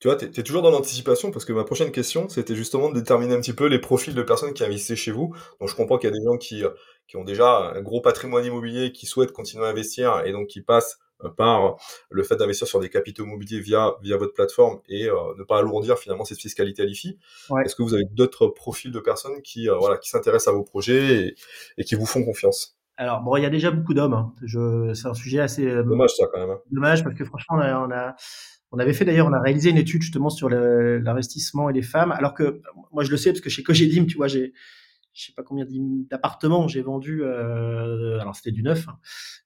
S1: Tu vois, tu es, toujours dans l'anticipation parce que ma prochaine question, c'était justement de déterminer un petit peu les profils de personnes qui investissaient chez vous. Donc je comprends qu'il y a des gens qui, euh, qui ont déjà un gros patrimoine immobilier, qui souhaitent continuer à investir et donc qui passent euh, par le fait d'investir sur des capitaux immobiliers via, via votre plateforme et euh, ne pas alourdir finalement cette fiscalité à l'IFI. Est-ce que vous avez d'autres profils de personnes qui, voilà, qui s'intéressent à vos projets et, qui vous font confiance?
S2: Alors bon, il y a déjà beaucoup d'hommes. Hein. Je, c'est un sujet assez
S1: dommage ça quand même. Hein.
S2: Dommage parce que franchement, on a, on avait fait d'ailleurs, on a réalisé une étude justement sur l'investissement et les femmes, alors que moi je le sais parce que chez Cogedim, tu vois, j'ai je sais pas combien d'appartements j'ai vendu, euh, alors c'était du neuf, hein,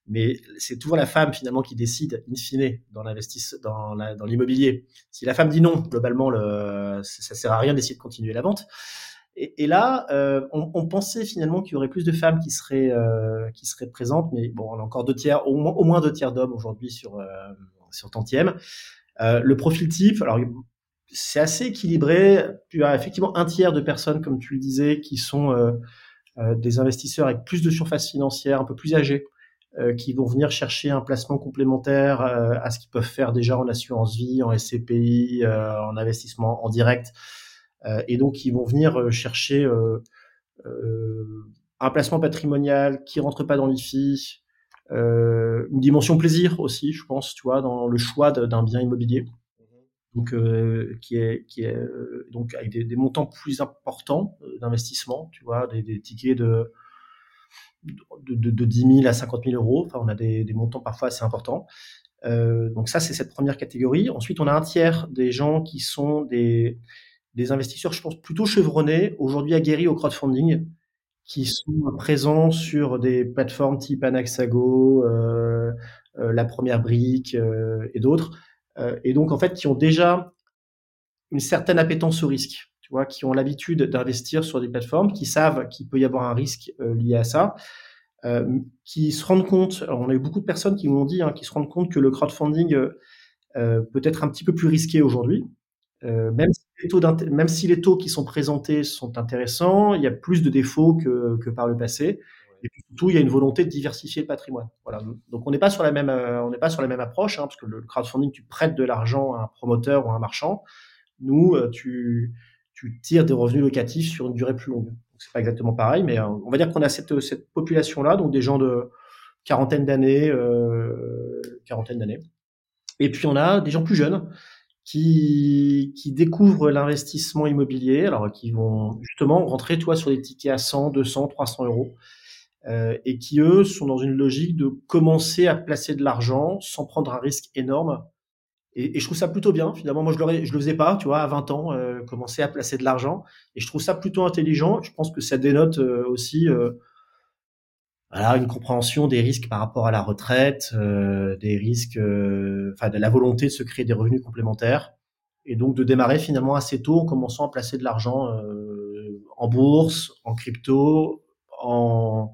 S2: mais c'est toujours la femme finalement qui décide in fine dans dans, l'immobilier. Si la femme dit non, globalement, le, ça sert à rien d'essayer de continuer la vente. Et, là, euh, on, on, pensait finalement qu'il y aurait plus de femmes qui seraient euh, qui seraient présentes, mais bon, on a encore deux tiers, au moins, au moins deux tiers d'hommes aujourd'hui sur euh, sur tantième. Euh, le profil type, c'est assez équilibré. Tu as effectivement un tiers de personnes, comme tu le disais, qui sont euh, euh, des investisseurs avec plus de surface financière, un peu plus âgés, qui vont venir chercher un placement complémentaire à ce qu'ils peuvent faire déjà en assurance vie, en SCPI, en investissement en direct, et donc ils vont venir chercher un placement patrimonial qui rentre pas dans l'IFI, une dimension plaisir aussi, je pense, tu vois, dans le choix d'un bien immobilier. Mhm. Donc, euh, qui est, qui est euh, donc avec des, des, montants plus importants euh, d'investissement, tu vois, des, des tickets de, de, de, de, 10 000 à 50 000 euros. Enfin, on a des, des montants parfois assez importants. Euh, donc ça, c'est cette première catégorie. Ensuite, on a un tiers des gens qui sont des, des investisseurs, je pense, plutôt chevronnés, aujourd'hui aguerris au crowdfunding, qui sont présents sur des plateformes type Anaxago, euh, euh, La Première Brique euh, et d'autres, et donc en fait qui ont déjà une certaine appétence au risque, tu vois, qui ont l'habitude d'investir sur des plateformes, qui savent qu'il peut y avoir un risque lié à ça, qui se rendent compte, alors on a eu beaucoup de personnes qui m'ont dit, hein, qui se rendent compte que le crowdfunding peut être un petit peu plus risqué aujourd'hui, même même si les taux qui sont présentés sont intéressants, il y a plus de défauts que, que par le passé. Et puis surtout, il y a une volonté de diversifier le patrimoine. Voilà. Donc on n'est pas sur la même, euh, on n'est pas sur la même approche, hein, parce que le crowdfunding, tu prêtes de l'argent à un promoteur ou à un marchand. Nous, euh, tu, tu tires des revenus locatifs sur une durée plus longue. Donc c'est pas exactement pareil, mais euh, on va dire qu'on a cette, cette population-là, donc des gens de quarantaine d'années, quarantaine d'années. Et puis on a des gens plus jeunes qui, qui découvrent l'investissement immobilier, alors qui vont justement rentrer toi sur des tickets à 100, 200, 300 euros, euh, et qui eux sont dans une logique de commencer à placer de l'argent sans prendre un risque énorme. Et, je trouve ça plutôt bien. Finalement, moi je je le faisais pas, tu vois, à 20 ans, euh, commencer à placer de l'argent, et je trouve ça plutôt intelligent. Je pense que ça dénote euh, aussi euh, voilà, une compréhension des risques par rapport à la retraite, euh, des risques, euh, enfin de la volonté de se créer des revenus complémentaires, et donc de démarrer finalement assez tôt en commençant à placer de l'argent euh, en bourse, en crypto, en,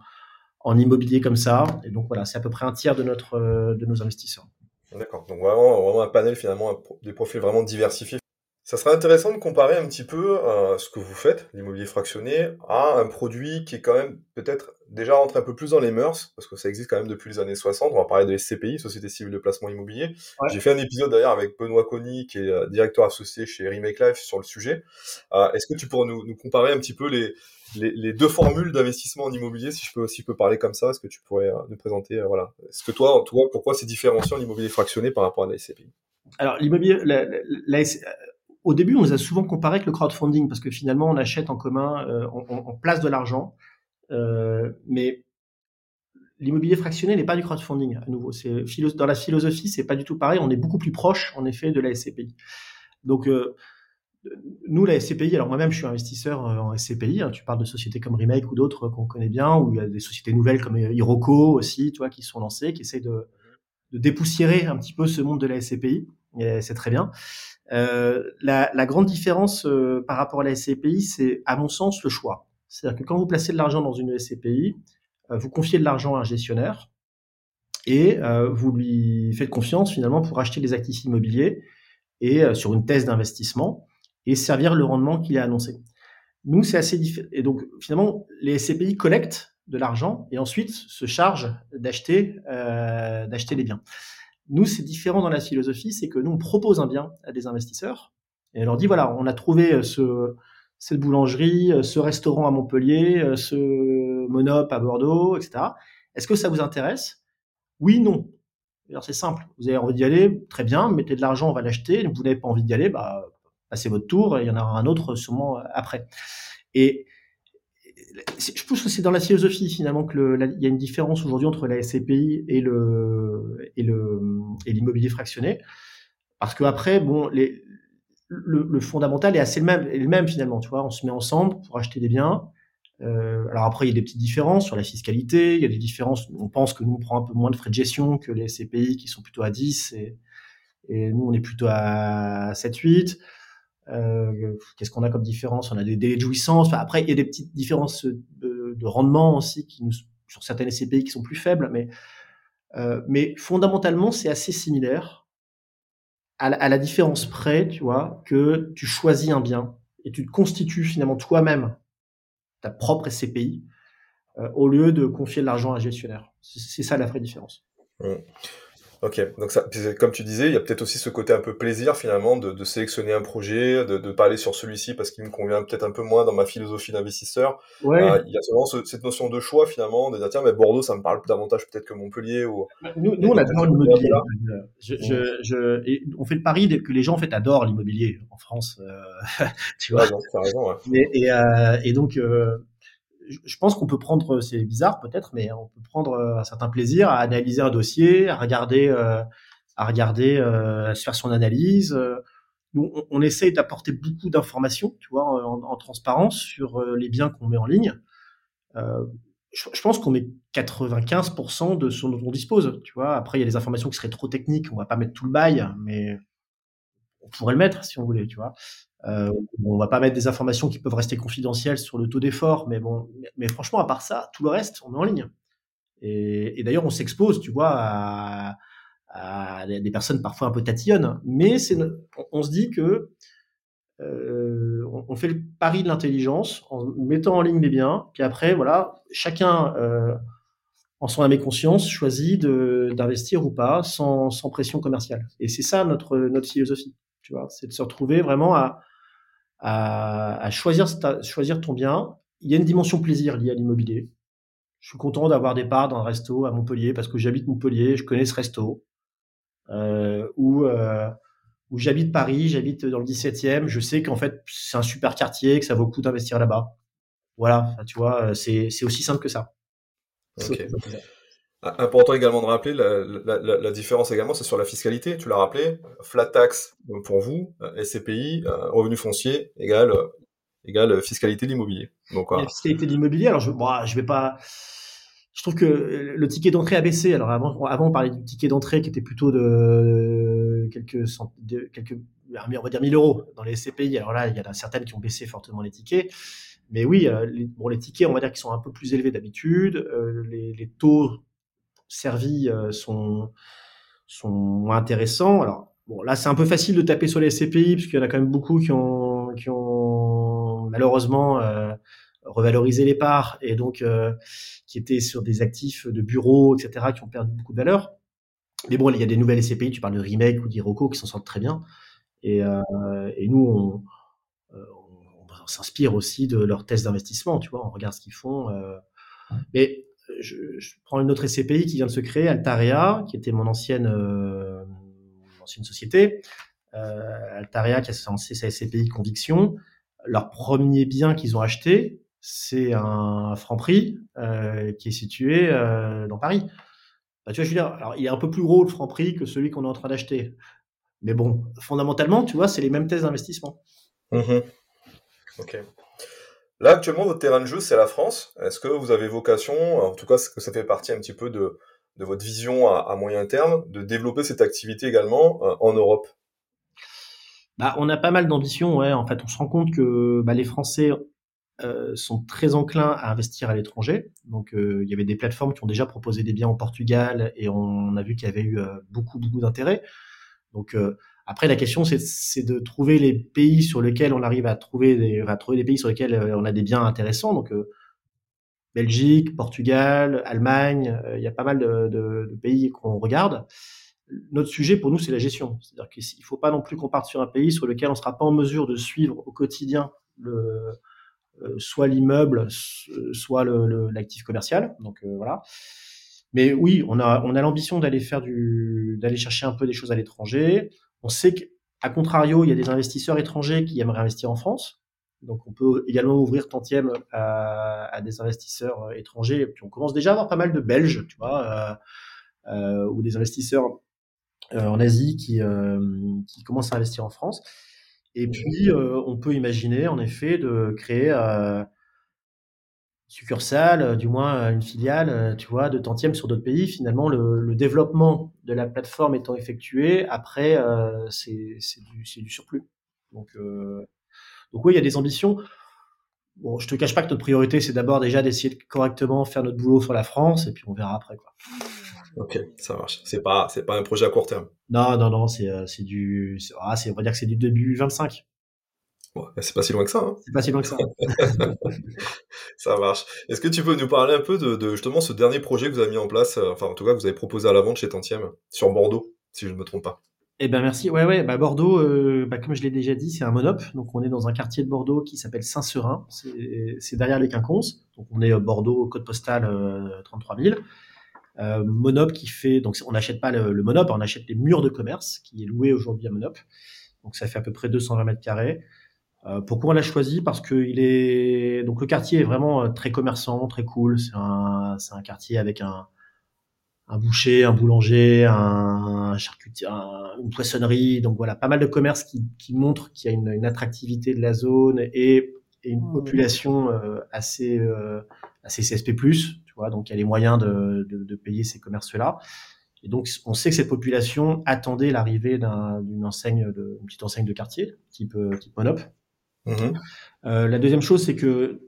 S2: en immobilier comme ça. Et donc voilà, c'est à peu près un tiers de notre de nos investisseurs.
S1: D'accord. Donc vraiment, vraiment un panel finalement des profils vraiment diversifiés. Ça serait intéressant de comparer un petit peu euh, ce que vous faites, l'immobilier fractionné, à un produit qui est quand même peut-être déjà rentré un peu plus dans les mœurs, parce que ça existe quand même depuis les années 60. On va parler de SCPI, Société Civile de Placement Immobilier. J'ai fait un épisode d'ailleurs avec Benoît Conny, qui est euh, directeur associé chez Remake Life sur le sujet. Euh, Est-ce que tu pourrais nous, nous, comparer un petit peu les, les, les deux formules d'investissement en immobilier, si je peux aussi peux parler comme ça? Est-ce que tu pourrais euh, nous présenter, euh, voilà, est-ce que toi, toi, pourquoi c'est différenciant l'immobilier fractionné par rapport à la SCPI
S2: alors l'immobilier, la, la, la, au début, on nous a souvent comparé avec le crowdfunding parce que finalement, on achète en commun, euh, on, on, place de l'argent, euh, mais l'immobilier fractionné n'est pas du crowdfunding à nouveau. C'est dans la philosophie, c'est pas du tout pareil. On est beaucoup plus proche, en effet, de la SCPI. Donc euh, nous, la SCPI, alors moi-même, je suis investisseur euh, en SCPI. Hein, tu parles de sociétés comme Remake ou d'autres qu'on connaît bien, ou il y a des sociétés nouvelles comme Iroko aussi, tu vois, qui sont lancées, qui essayent de, de dépoussiérer un petit peu ce monde de la SCPI. c'est très bien. Euh, la, la, grande différence euh, par rapport à la SCPI, c'est à mon sens le choix. C'est-à-dire que quand vous placez de l'argent dans une SCPI, euh, vous confiez de l'argent à un gestionnaire et vous lui faites confiance finalement pour acheter des actifs immobiliers et sur une thèse d'investissement et servir le rendement qu'il a annoncé. Nous, c'est assez différent. Et donc, finalement, les SCPI collectent de l'argent et ensuite se chargent d'acheter euh, d'acheter les biens. Nous, c'est différent dans la philosophie, c'est que nous, on propose un bien à des investisseurs et on leur dit, voilà, on a trouvé euh, ce, cette boulangerie, euh, ce restaurant à Montpellier, euh, ce monop à Bordeaux, etc. Est-ce que ça vous intéresse? Oui, non. C'est simple. Vous avez envie d'y aller, très bien, mettez de l'argent, on va l'acheter. Vous n'avez pas envie d'y aller, bah, passez votre tour il y en aura un autre sûrement après. Et je pense que c'est dans la philosophie finalement que il y a une différence aujourd'hui entre la SCPI et le et le et l'immobilier fractionné, parce que après bon le, fondamental est assez le même, le même finalement. Tu vois, on se met ensemble pour acheter des biens. Euh, alors après, il y a des petites différences sur la fiscalité. Il y a des différences. On pense que nous on prend un peu moins de frais de gestion que les SCPI qui sont plutôt à 10 et, et nous on est plutôt à 7-8. Euh, qu'est-ce qu'on a comme différence? On a des délais de jouissance. après, il y a des petites différences de, rendement aussi sur certaines SCPI qui sont plus faibles, mais, euh, mais fondamentalement, c'est assez similaire. À la, différence près, tu vois, que tu choisis un bien et tu te constitues finalement toi-même ta propre SCPI euh, au lieu de confier de l'argent à un gestionnaire. C'est ça la vraie différence.
S1: Mmh. Ok, donc ça, comme tu disais, il y a peut-être aussi ce côté un peu plaisir finalement de, de sélectionner un projet, de, de parler sur celui-ci parce qu'il me convient peut-être un peu moins dans ma philosophie d'investisseur. Ouais. Euh, il y a souvent cette notion de choix finalement, de dire tiens mais Bordeaux ça me parle davantage peut-être que Montpellier ou.
S2: Nous, nous on adore l'immobilier. Je, je, je, on fait le pari que les gens en fait adorent l'immobilier en France, euh, tu vois. Ouais, raison, ouais. Et, et, euh, et donc euh, je pense qu'on peut prendre, c'est bizarre peut-être, mais on peut prendre euh, un certain plaisir à analyser un dossier, à regarder, euh, à regarder, euh, à se faire son analyse. On, on essaye d'apporter beaucoup d'informations, tu vois, en, en, transparence sur les biens qu'on met en ligne. Euh, je, je, pense qu'on met 95% de ce dont on dispose, tu vois. Après, il y a des informations qui seraient trop techniques, on va pas mettre tout le bail, mais on pourrait le mettre si on voulait, tu vois. Euh, on va pas mettre des informations qui peuvent rester confidentielles sur le taux d'effort, mais bon, mais franchement, à part ça, tout le reste, on est en ligne. Et, d'ailleurs, on s'expose, tu vois, à, des personnes parfois un peu tatillonnes, mais c'est, on, se dit que euh, on, fait le pari de l'intelligence en mettant en ligne des biens, puis après, voilà, chacun euh, en son âme et conscience choisit d'investir ou pas sans, sans pression commerciale. Et c'est ça notre notre philosophie, tu vois, c'est de se retrouver vraiment à à, à choisir, choisir ton bien. Il y a une dimension plaisir liée à l'immobilier. Je suis content d'avoir des parts dans un resto à Montpellier parce que j'habite Montpellier, je connais ce resto. Euh, ou euh, où j'habite Paris, j'habite dans le 17e, je sais qu'en fait c'est un super quartier, que ça vaut le coup d'investir là-bas. Voilà, tu vois, c'est aussi simple que ça.
S1: Okay. Important également de rappeler, la, la, la différence également, c'est sur la fiscalité. Tu l'as rappelé, flat tax pour vous, euh, SCPI, euh, revenu foncier égale, euh, égale fiscalité de l'immobilier.
S2: Donc. La fiscalité de l'immobilier, alors je, bon, je vais pas. Je trouve que le ticket d'entrée a baissé. Alors avant, avant on parlait du ticket d'entrée qui était plutôt de quelques, cent... de, quelques, on va dire 1000 euros dans les SCPI. Alors là, il y en a certaines qui ont baissé fortement les tickets. Mais oui, les, bon, les tickets, on va dire qu'ils sont un peu plus élevés d'habitude. Les, les, taux servis euh, sont, sont intéressants. Alors, bon, là, c'est un peu facile de taper sur les SCPI, puisqu'il y en a quand même beaucoup qui ont, qui ont malheureusement euh, revalorisé les parts et donc euh, qui étaient sur des actifs de bureaux, etc., qui ont perdu beaucoup de valeur. Mais bon, il y a des nouvelles SCPI, tu parles de Remake ou d'Iroco qui s'en sortent très bien. Et, euh, et nous, on, on, on s'inspire aussi de leurs tests d'investissement, tu vois, on regarde ce qu'ils font. Mais je, prends une autre SCPI qui vient de se créer, Altaria, qui était mon ancienne, euh, ancienne société. Euh, Altaria qui a lancé sa SCPI Conviction. Leur premier bien qu'ils ont acheté, c'est un Franprix euh, qui est situé euh, dans Paris. Bah, tu vois, je alors, il est un peu plus gros le Franprix que celui qu'on est en train d'acheter. Mais bon, fondamentalement, tu vois, c'est les mêmes thèses d'investissement.
S1: Mmh. Ok. Là, actuellement, votre terrain de jeu, c'est la France. Est-ce que vous avez vocation, en tout cas, que ça fait partie un petit peu de, de votre vision à, moyen terme, de développer cette activité également euh, en Europe?
S2: Bah, on a pas mal d'ambition, ouais. En fait, on se rend compte que bah, les Français euh, sont très enclins à investir à l'étranger. Donc, euh, il y avait des plateformes qui ont déjà proposé des biens au Portugal et on a vu qu'il y avait eu beaucoup, beaucoup d'intérêt. Donc, après, la question, c'est de trouver les pays sur lesquels on arrive à trouver des, à trouver des pays sur lesquels on a des biens intéressants. Donc, Belgique, Portugal, Allemagne, il y a pas mal de, pays qu'on regarde notre sujet pour nous, c'est la gestion. C'est-à-dire qu'il ne faut pas non plus qu'on parte sur un pays sur lequel on ne sera pas en mesure de suivre au quotidien le, euh, soit l'immeuble, soit l'actif commercial. Donc euh, voilà. Mais oui, on a, on a l'ambition d'aller faire du, d'aller chercher un peu des choses à l'étranger. On sait qu'à contrario, il y a des investisseurs étrangers qui aimeraient investir en France. Donc on peut également ouvrir tantième à, à des investisseurs euh, étrangers. Et puis on commence déjà à avoir pas mal de Belges, tu vois, euh, ou des investisseurs euh, en Asie qui, euh, qui commencent à investir en France. Et puis, euh, on peut imaginer, en effet, de créer succursale, du moins une filiale, tu vois, de tantième sur d'autres pays. Finalement, le, le, développement de la plateforme étant effectué, après, euh, c'est du, du, surplus. Donc, euh, donc oui, il y a des ambitions. Bon, je te cache pas que notre priorité, c'est d'abord déjà d'essayer de correctement faire notre boulot sur la France, et puis on verra après, quoi.
S1: Ok, ça marche. C'est pas, c'est pas un projet à court terme.
S2: Non, non, non, c'est, euh, c'est du, ah, c'est, on va dire que c'est du début 25.
S1: C'est pas si loin que ça. Hein.
S2: C'est pas si loin que ça.
S1: ça marche. Est-ce que tu peux nous parler un peu de, de, justement ce dernier projet que vous avez mis en place, euh, enfin en tout cas que vous avez proposé à la vente chez Tantième sur Bordeaux, si je ne me trompe pas?
S2: Eh ben merci. Ouais ouais. Bah Bordeaux, euh, bah, comme je l'ai déjà dit, c'est un monop. Donc on est dans un quartier de Bordeaux qui s'appelle Saint-Seurin. C'est derrière les Quinconces. Donc on est Bordeaux, code postal euh, 33 000. Euh, Monop qui fait, donc on n'achète pas le, le, Monop, on achète les murs de commerce qui est loué aujourd'hui à Monop. Donc ça fait à peu près 220 mètres carrés. Euh, pourquoi on l'a choisi? Parce que il est donc le quartier est vraiment euh, très commerçant, très cool. C'est un, c'est un quartier avec un, un boucher, un boulanger, un, charcutier, une poissonnerie. Donc voilà, pas mal de commerces qui, qui montrent qu'il y a une, une, attractivité de la zone et, et une mmh. population euh, assez euh, assez CSP+, donc il y a les moyens de, de, de payer ces commerces-là. Et donc, on sait que cette population attendait l'arrivée d'une enseigne, de, une petite enseigne de quartier, type, type Monop. Mmh. Euh, la deuxième chose, c'est que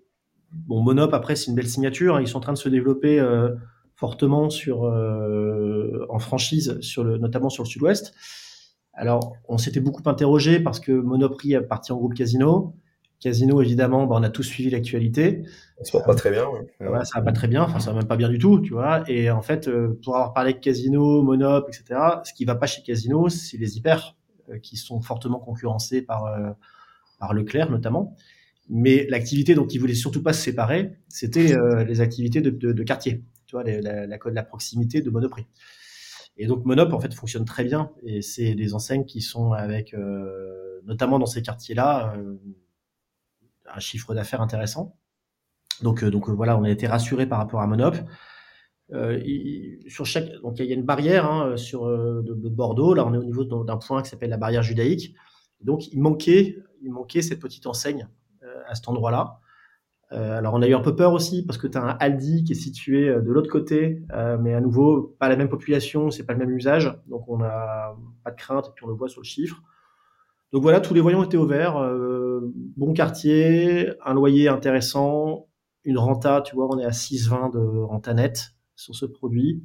S2: bon, Monop, après, c'est une belle signature. Hein, ils sont en train de se développer euh, fortement sur, euh, en franchise, sur le, notamment sur le sud-ouest. Alors, on s'était beaucoup interrogé parce que Monoprix a parti en groupe Casino. Casino, évidemment, bah, on a tous suivi l'actualité.
S1: Ça va pas très bien. Ouais.
S2: Ouais, ça va pas très bien. Enfin, ça va même pas bien du tout, tu vois. Et en fait, pour avoir parlé de Casino, Monop, etc., ce qui va pas chez Casino, c'est les hyper qui sont fortement concurrencés par par Leclerc notamment. Mais l'activité dont ils voulaient surtout pas se séparer, c'était euh, les activités de, quartier. Tu vois, la, la, proximité de Monoprix. Et donc Monop en fait fonctionne très bien. Et c'est des enseignes qui sont avec, notamment dans ces quartiers-là un chiffre d'affaires intéressant. Donc, euh, donc euh, voilà, on a été rassuré par rapport à Monop. Euh, il, sur chaque, donc il y a une barrière hein, sur de, Bordeaux. Là, on est au niveau d'un point qui s'appelle la barrière judaïque. Donc, il manquait, il manquait cette petite enseigne euh, à cet endroit-là. Euh, alors, on a eu un peu peur aussi parce que tu as un Aldi qui est situé de l'autre côté, mais à nouveau, pas la même population, c'est pas le même usage. Donc, on n'a pas de crainte et puis on le voit sur le chiffre. Donc voilà, tous les voyants étaient ouverts. Euh, bon quartier, un loyer intéressant, une renta, tu vois, on est à 6,20 de renta nette sur ce produit,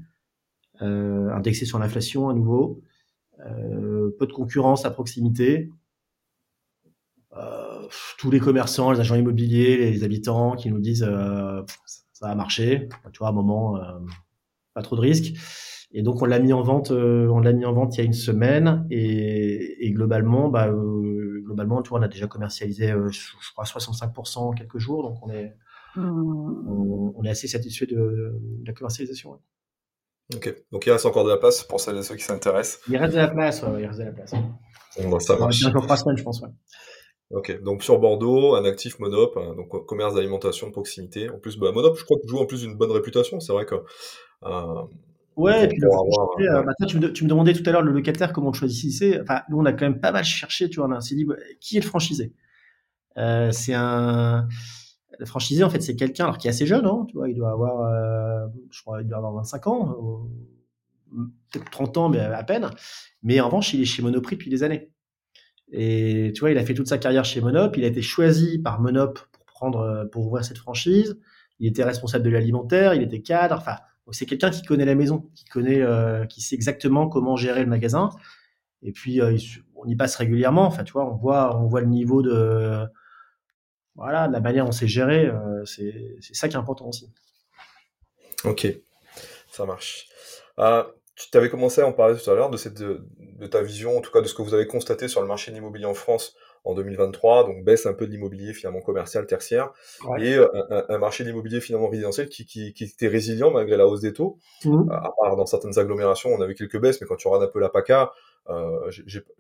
S2: euh, indexé sur l'inflation à nouveau, euh, peu de concurrence à proximité. Euh, tous les commerçants, les agents immobiliers, les habitants qui nous disent euh, ça va marcher, tu vois, à un moment, euh, pas trop de risques. Et donc on l'a mis en vente, euh, on l'a mis en vente il y a une semaine et, et globalement, bah, euh, globalement, tu vois, on a déjà commercialisé, euh, je, crois 65% en quelques jours, donc on est, mmh. on, on, est assez satisfait de, de la commercialisation. Ouais.
S1: Ok, donc il reste encore de la place pour celles et ceux qui s'intéressent.
S2: Il reste de la place, ouais, il reste de la place.
S1: Bon, bah, ça marche.
S2: Encore trois semaines, je pense. Ouais.
S1: Ok, donc sur Bordeaux, un actif Monop, hein, donc commerce d'alimentation de proximité. En plus, bah, Monop, je crois que joue en plus une bonne réputation. C'est vrai que euh,
S2: Ouais, et puis euh, tu, me, tu me demandais tout à l'heure le locataire comment on le choisissait. Enfin, nous, on a quand même pas mal cherché, tu vois, on s'est dit, qui est le franchisé? Euh, C'est un... Le franchisé, en fait, c'est quelqu'un, alors qui est assez jeune, hein, tu vois, il doit avoir, euh, je crois, il doit avoir 25 ans, peut-être 30 ans, mais à peine. Mais en revanche, il est chez Monoprix depuis des années. Et tu vois, il a fait toute sa carrière chez Monop. Il a été choisi par Monop pour prendre, pour ouvrir cette franchise. Il était responsable de l'alimentaire. Il était cadre. Enfin, c'est quelqu'un qui connaît la maison, qui connaît, euh, qui sait exactement comment gérer le magasin. Et puis, euh, on y passe régulièrement. Enfin, tu vois, on voit, on voit le niveau de, voilà, de la manière dont c'est géré. Euh, c'est ça qui est important aussi.
S1: Ok, ça marche. Tu avais commencé à en parler tout à l'heure de, cette, de, ta vision, en tout cas de ce que vous avez constaté sur le marché de l'immobilier en France en 2023, donc baisse un peu de l'immobilier finalement commercial tertiaire et euh, un, marché de l'immobilier finalement résidentiel qui, qui, qui, était résilient malgré la hausse des taux. Mmh. À part dans certaines agglomérations, on a vu quelques baisses, mais quand tu regardes un peu la PACA, euh,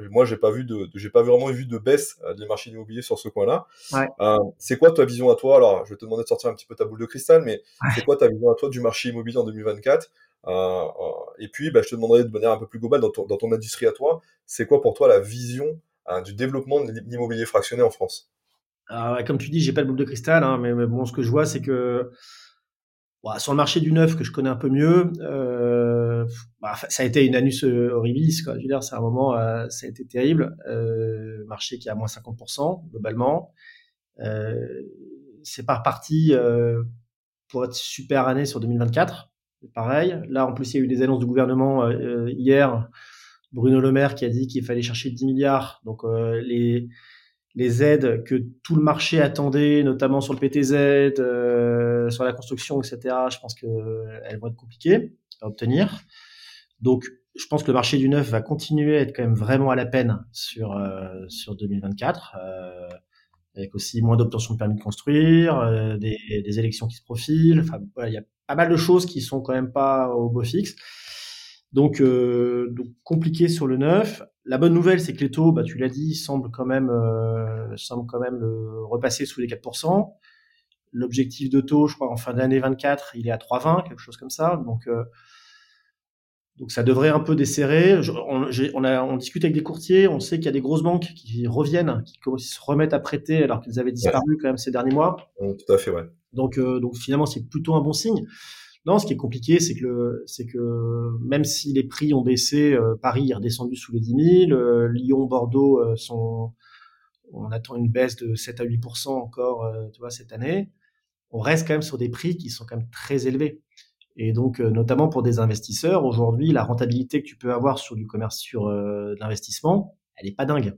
S1: moi j'ai pas vu de, j'ai pas vraiment vu de baisse euh, des marchés immobiliers sur ce coin-là. Ouais. Euh, c'est quoi ta vision à toi? Alors, je vais te demander de sortir un petit peu ta boule de cristal, mais c'est quoi ta vision à toi du marché immobilier en 2024 euh, euh, Et puis, bah, je te demanderai de manière un peu plus globale dans ton, industrie à toi, c'est quoi pour toi la vision hein, du développement de l'immobilier fractionné en France?
S2: Ah Comme tu dis, j'ai pas de boule de cristal, hein, mais, bon, ce que je vois, c'est que sur le marché du neuf que je connais un peu mieux, euh, bah, ça a été une anus euh, horribilis. Quoi. Je veux dire, c'est un moment, euh, ça a été terrible. Euh, marché qui est à moins 50% globalement. Euh, c'est pas reparti euh, pour être super année sur 2024. Pareil. Là, en plus, il y a eu des annonces du gouvernement hier. Bruno Le Maire qui a dit qu'il fallait chercher 10 milliards. Donc les les aides que tout le marché attendait, notamment sur le PTZ, euh, sur la construction, etc., je pense qu'elles vont être compliquées à obtenir. Donc, je pense que le marché du neuf va continuer à être quand même vraiment à la peine sur, euh, sur 2024, euh, avec aussi moins d'obtention de permis de construire, euh, des, élections qui se profilent. Enfin, il y a pas mal de choses qui sont quand même pas au beau fixe. Donc, euh, donc compliqué sur le neuf. La bonne nouvelle, c'est que les taux, bah, tu l'as dit, semblent quand même, euh, semblent quand même euh, repasser sous les 4%. L'objectif de taux, je crois, en fin d'année 24, il est à 3,20, quelque chose comme ça. Donc, euh, donc ça devrait un peu desserrer. on, on, a, on discute avec des courtiers, on sait qu'il y a des grosses banques qui reviennent, qui se remettent à prêter alors qu'ils avaient disparu quand même ces derniers mois.
S1: Tout à fait, ouais.
S2: Donc, euh, donc finalement, c'est plutôt un bon signe. Non, ce qui est compliqué, c'est que c'est que même si les prix ont baissé, euh, Paris est redescendu sous les 10 000, euh, Lyon, Bordeaux euh, sont, on attend une baisse de 7 à 8% encore, tu vois, cette année. On reste quand même sur des prix qui sont quand même très élevés. Et donc, notamment pour des investisseurs, aujourd'hui, la rentabilité que tu peux avoir sur du commerce, sur l'investissement, elle est pas dingue.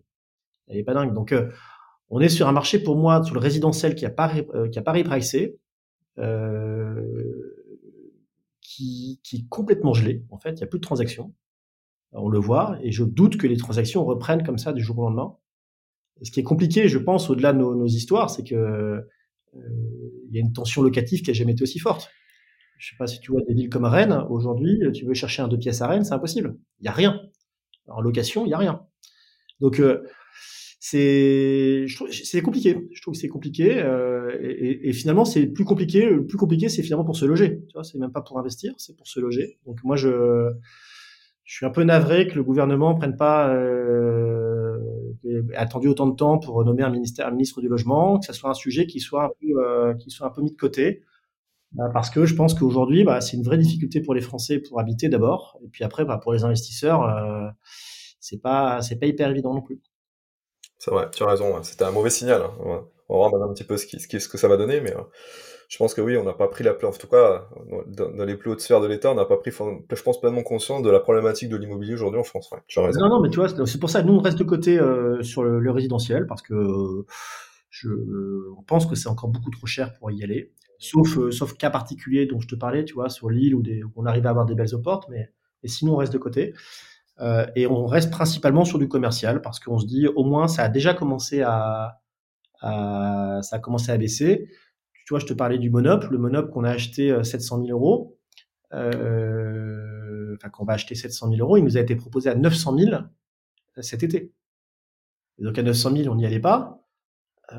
S2: Elle est pas dingue. Donc, on est sur un marché pour moi sur le résidentiel qui a pas qui a pas repricé. Euh, qui, qui est complètement gelé. En fait, il n'y a plus de transactions. On le voit, et je doute que les transactions reprennent comme ça du jour au lendemain. ce qui est compliqué, je pense, au-delà de nos, nos histoires, c'est que euh, il y a une tension locative qui a jamais été aussi forte. Je sais pas si tu vois des villes comme Rennes aujourd'hui, tu veux chercher un deux pièces à Rennes, c'est impossible. Il y a rien. En location, il y a rien. Donc euh, c'est c'est compliqué. Je trouve que c'est compliqué euh, et, et, finalement c'est plus compliqué. Le plus compliqué c'est finalement pour se loger. Tu vois, c'est même pas pour investir, c'est pour se loger. Donc moi je je suis un peu navré que le gouvernement prenne pas euh, attendu autant de temps pour nommer un ministère un ministre du logement, que ça soit un sujet qui soit un peu euh, qui soit un peu mis de côté. Bah, parce que je pense qu'aujourd'hui, bah, c'est une vraie difficulté pour les Français pour habiter d'abord, et puis après, bah, pour les investisseurs, euh, c'est pas, c'est pas hyper évident non plus.
S1: C'est vrai, tu as raison. C'était un mauvais signal. Hein. On va voir un petit peu ce, qui, ce, ce, que ça va donner, mais euh, je pense que oui, on n'a pas pris la. En tout cas, dans, les plus hautes sphères de l'État, on n'a pas pris, je pense, pleinement conscience de la problématique de l'immobilier aujourd'hui en France. Ouais, tu as raison.
S2: Non, non, mais tu vois, c'est pour ça que nous, on reste de côté euh, sur le, résidentiel, parce que je, on pense que c'est encore beaucoup trop cher pour y aller. Sauf, euh, sauf cas particulier dont je te parlais, tu vois, sur l'île où, où, on arrive à avoir des belles portes, mais et sinon, on reste de côté. Euh, et on reste principalement sur du commercial parce qu'on se dit au moins ça a déjà commencé à, à, ça a commencé à baisser. Tu vois, je te parlais du Monop, le Monop qu'on a acheté 700 euh, 000 euros, euh, enfin qu'on va acheter 700 000 euros, il nous a été proposé à 900 000 cet été. Donc à 900 000, on n'y allait pas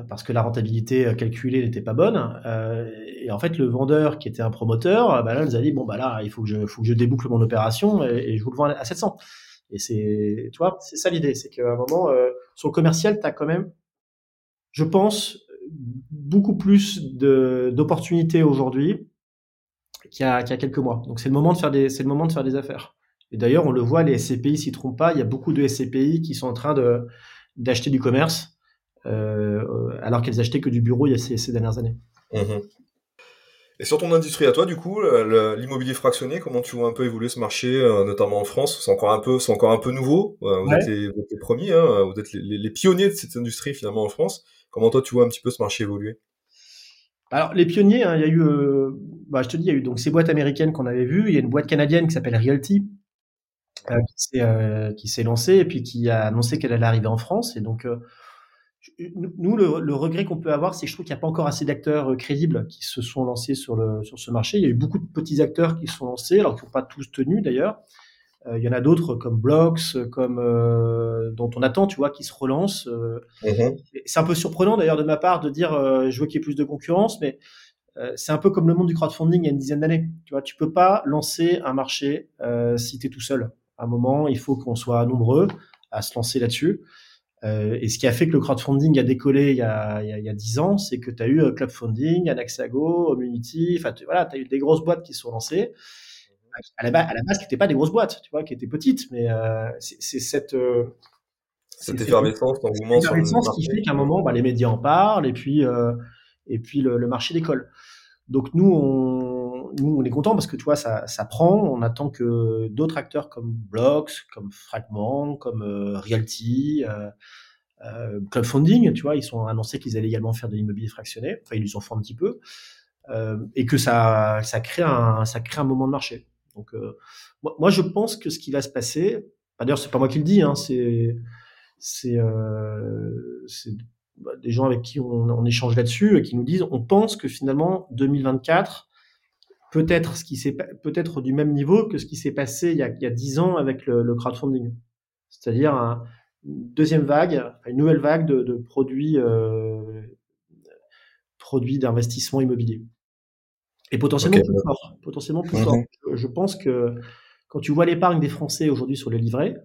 S2: parce que la rentabilité calculée n'était pas bonne. Euh, et en fait, le vendeur qui était un promoteur, bah là, il nous a dit bon bah là, il faut que je, faut que je déboucle mon opération et, je vous le vends à 700. Et c'est, tu vois, c'est ça l'idée, c'est qu'à un moment, euh, sur le commercial, tu as quand même, je pense, beaucoup plus d'opportunités aujourd'hui qu'il y, qu'il y a quelques mois. Donc c'est le moment de faire des, c'est le moment de faire des affaires. Et d'ailleurs, on le voit, les SCPI s'y trompent pas. Il y a beaucoup de SCPI qui sont en train de, d'acheter du commerce, alors qu'elles achetaient que du bureau il y a ces, dernières années.
S1: Mmh et sur ton industrie à toi, du coup, l'immobilier fractionné, comment tu vois un peu évoluer ce marché, notamment en France? C'est encore un peu, c'est encore un peu nouveau. vous, êtes les, premiers, hein, vous êtes les, pionniers de cette industrie finalement en France. Comment toi tu vois un petit peu ce marché évoluer?
S2: Alors, les pionniers, hein, il y a eu, euh, bah, je te dis, il y a eu donc ces boîtes américaines qu'on avait vues. Il y a une boîte canadienne qui s'appelle Realty, euh, euh, qui s'est lancée et puis qui a annoncé qu'elle allait arriver en France. Et donc, nous, le, regret qu'on peut avoir, c'est que je trouve qu'il n'y a pas encore assez d'acteurs crédibles qui se sont lancés sur, le, sur ce marché. Il y a eu beaucoup de petits acteurs qui se sont lancés, alors qu'ils n'ont pas tous tenu d'ailleurs. Euh, il y en a d'autres comme Blocks, comme euh, dont on attend, tu vois, qui se relancent. Euh. Mhm. C'est un peu surprenant d'ailleurs de ma part de dire je veux qu'il y ait plus de concurrence, mais c'est un peu comme le monde du crowdfunding il y a une dizaine d'années. Tu vois, tu peux pas lancer un marché si tu es tout seul. À un moment, il faut qu'on soit nombreux à se lancer là-dessus. Et ce qui a fait que le crowdfunding a décollé il y a, il y a, 10 ans, c'est que tu as eu Clubfunding, Anaxago, Community, enfin voilà, tu as eu des grosses boîtes qui se sont lancées à la, base, à la base, qui n'étaient pas des grosses boîtes, tu vois, qui étaient petites, mais euh, c'est cette
S1: euh, cette effervescence,
S2: effervescence qui fait qu'à un moment, bah, les médias en parlent et puis euh, et puis le, marché décolle. Donc nous, on, nous, on est content parce que tu vois, ça, ça prend. On attend que d'autres acteurs comme Blocks, comme Fragment, comme Realty, euh, Crowdfunding, tu vois, ils sont annoncés qu'ils allaient également faire de l'immobilier fractionné. Enfin, ils nous en font un petit peu. et que ça, ça crée un, ça crée un moment de marché. Donc, euh, moi, je pense que ce qui va se passer, d'ailleurs, c'est pas moi qui le dis, hein, c'est c'est euh, bah, des gens avec qui on, échange là-dessus et qui nous disent, on pense que finalement 2024 peut être ce qui s'est peut-être du même niveau que ce qui s'est passé il y a, il 10 ans avec le, crowdfunding, c'est-à-dire une deuxième vague, une nouvelle vague de, produits euh, produits d'investissement immobilier. Et potentiellement plus fort. Potentiellement plus fort. Mhm. Je, pense que quand tu vois l'épargne des Français aujourd'hui sur les livrets,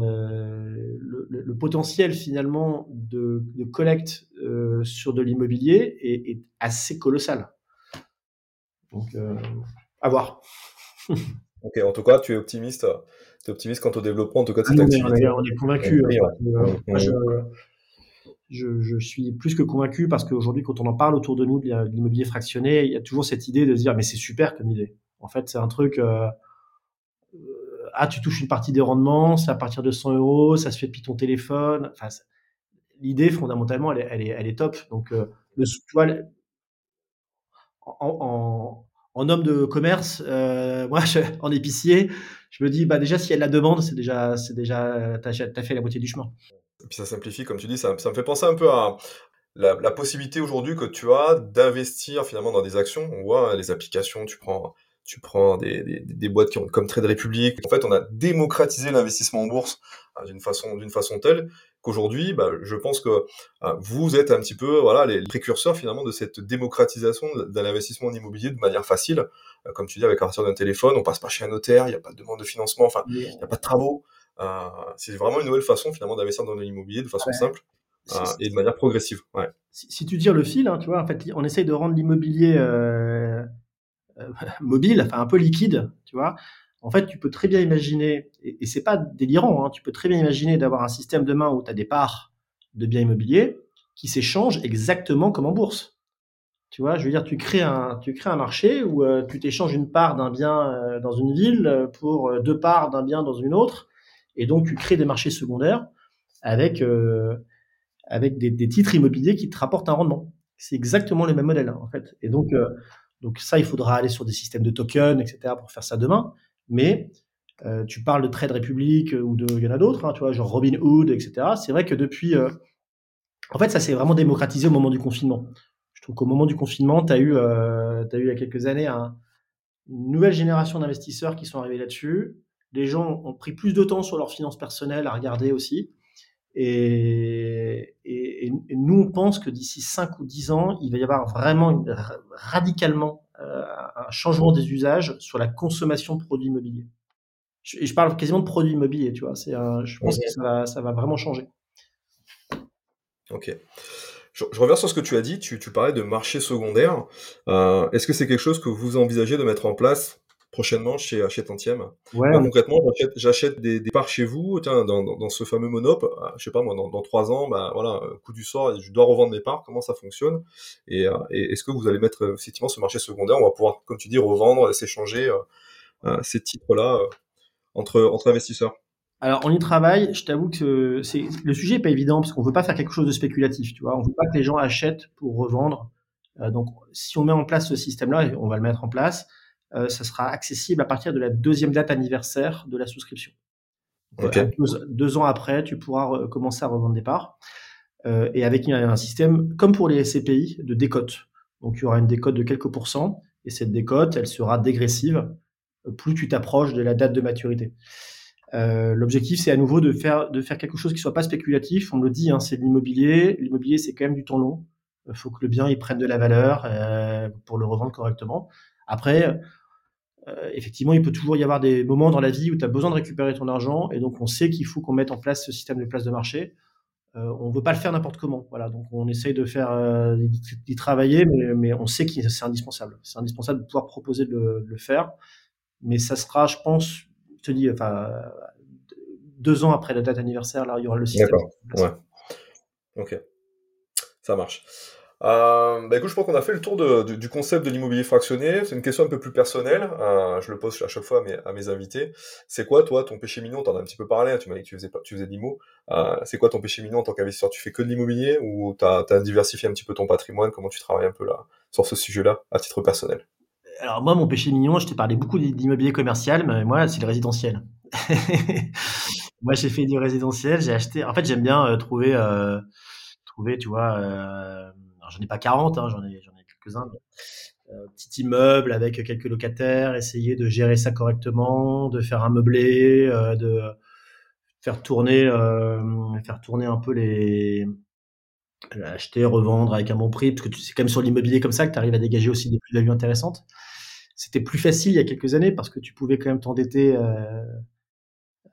S2: euh, le, potentiel finalement de, collecte euh, sur de l'immobilier est, assez colossal. Donc, euh, à voir.
S1: ok, en tout cas, tu es optimiste. Tu es optimiste quant au développement, en tout cas, de cette
S2: ah activité. On est, convaincu. Hein, je, suis plus que convaincu parce qu'aujourd'hui, quand on en parle autour de nous de l'immobilier fractionné, il y a toujours cette idée de se dire mais c'est super comme idée. En fait, c'est un truc. Euh, euh, ah, tu touches une partie des rendements, c'est à partir de 100 euros, ça se fait depuis ton téléphone. Enfin, l'idée fondamentalement, elle est, elle est, elle est top. Donc, euh, le, tu vois, en, homme de commerce, moi, en épicier, je me dis bah déjà si elle la demande, c'est déjà, c'est déjà, t'as as fait la moitié du chemin.
S1: Et puis ça simplifie, comme tu dis, ça, me fait penser un peu à la, la possibilité aujourd'hui que tu as d'investir finalement dans des actions. On voit hein, les applications, tu prends, tu prends des, des, des, boîtes qui ont comme Trade Republic. En fait, on a démocratisé l'investissement en bourse euh, d'une façon, d'une façon telle qu'aujourd'hui, bah, je pense que euh, vous êtes un petit peu voilà les précurseurs finalement de cette démocratisation de l'investissement en immobilier de manière facile. Euh, comme tu dis, avec à partir d'un téléphone, on passe pas chez un notaire, il n'y a pas de demande de financement, enfin, il n'y a pas de travaux. Euh, c'est vraiment une nouvelle façon finalement d'investir dans l'immobilier de façon simple euh, et de manière progressive. Ouais.
S2: Si, tu tires le fil, hein, tu vois, en fait, on essaye de rendre l'immobilier euh, mobile, enfin un peu liquide, tu vois. En fait, tu peux très bien imaginer, et, et c'est pas délirant, hein, tu peux très bien imaginer d'avoir un système demain où tu as des parts de biens immobiliers qui s'échangent exactement comme en bourse. Tu vois, je veux dire, tu crées un, tu crées un marché où tu t'échanges une part d'un bien dans une ville pour deux parts d'un bien dans une autre, et donc, tu crées des marchés secondaires avec, euh, avec des, titres immobiliers qui te rapportent un rendement. C'est exactement le même modèle, hein, en fait. Et donc, euh, donc, ça, il faudra aller sur des systèmes de tokens, etc., pour faire ça demain. Mais euh, tu parles de Trade Republic ou de, il y en a d'autres, hein, tu vois, genre Robinhood, etc. C'est vrai que depuis, en fait, ça s'est vraiment démocratisé au moment du confinement. Je trouve qu'au moment du confinement, tu as eu, as eu il y a quelques années un, une nouvelle génération d'investisseurs qui sont arrivés là-dessus, les gens ont pris plus de temps sur leurs finances personnelles à regarder aussi. Et, nous, on pense que d'ici 5 ou 10 ans, il va y avoir vraiment radicalement euh, un changement des usages sur la consommation de produits immobiliers. Je, je parle quasiment de produits immobiliers, tu vois. C'est, je pense que ça va, vraiment changer.
S1: Ok. Je, reviens sur ce que tu as dit. Tu, parlais de marché secondaire. Euh, est-ce que c'est quelque chose que vous envisagez de mettre en place prochainement chez, chez Tantième. Ouais, concrètement, j'achète des, des, parts chez vous, tiens, dans, dans, ce fameux monop, euh, je sais pas moi, dans, dans trois ans, bah, voilà, coup du sort, je dois revendre mes parts, comment ça fonctionne? Et, et est-ce que vous allez mettre effectivement ce marché secondaire? On va pouvoir, comme tu dis, revendre, s'échanger ces titres-là entre, entre investisseurs
S2: alors, on y travaille. Je t'avoue que c'est le sujet n'est pas évident parce qu'on veut pas faire quelque chose de spéculatif. Tu vois, on veut pas que les gens achètent pour revendre. Euh, donc, si on met en place ce système-là, on va le mettre en place, euh, ça sera accessible à partir de la deuxième date anniversaire de la souscription. Deux, ans après, tu pourras commencer à revendre des parts. Euh, et avec un, système, comme pour les SCPI, de décote. Donc, il y aura une décote de quelques pourcents. Et cette décote, elle sera dégressive plus tu t'approches de la date de maturité. Euh, l'objectif, c'est à nouveau de faire, de faire quelque chose qui soit pas spéculatif. On le dit, hein, c'est l'immobilier. L'immobilier, c'est quand même du temps long. Il faut que le bien il prenne de la valeur euh, pour le revendre correctement. Après, euh, effectivement, il peut toujours y avoir des moments dans la vie où tu as besoin de récupérer ton argent et donc on sait qu'il faut qu'on mette en place ce système de place de marché. on ne veut pas le faire n'importe comment. Voilà, donc on essaye de faire d'y travailler, mais, on sait que c'est indispensable. C'est indispensable de pouvoir proposer de de le faire, mais ça sera, je pense, je te dis, enfin, deux ans après la date anniversaire, là, il y aura le système.
S1: D'accord. Ouais. Ok. Ça marche. Euh, bah écoute, je pense qu'on a fait le tour de, du concept de l'immobilier fractionné. C'est une question un peu plus personnelle. Euh, je le pose à chaque fois à mes, à mes invités. C'est quoi, toi, ton péché mignon? T'en as un petit peu parlé. Hein, tu m'as dit que tu faisais, tu faisais de. Euh, c'est quoi ton péché mignon en tant qu'investisseur? Tu fais que de l'immobilier ou tu as, diversifié un petit peu ton patrimoine? Comment tu travailles un peu là sur ce sujet-là à titre personnel?
S2: Alors moi, mon péché mignon, je t'ai parlé beaucoup d'immobilier commercial, mais moi, c'est le résidentiel. moi, j'ai fait du résidentiel, j'ai acheté. En fait, j'aime bien euh, trouver, euh, trouver, tu vois. Euh, j'en ai pas 40, hein, j'en ai, quelques-uns. Euh, petit immeuble avec quelques locataires, essayer de gérer ça correctement, de faire un meublé, de faire tourner, faire tourner un peu les acheter, revendre avec un bon prix, parce que c'est quand même sur l'immobilier comme ça que tu arrives à dégager aussi des plus-values intéressantes. C'était plus facile il y a quelques années parce que tu pouvais quand même t'endetter euh,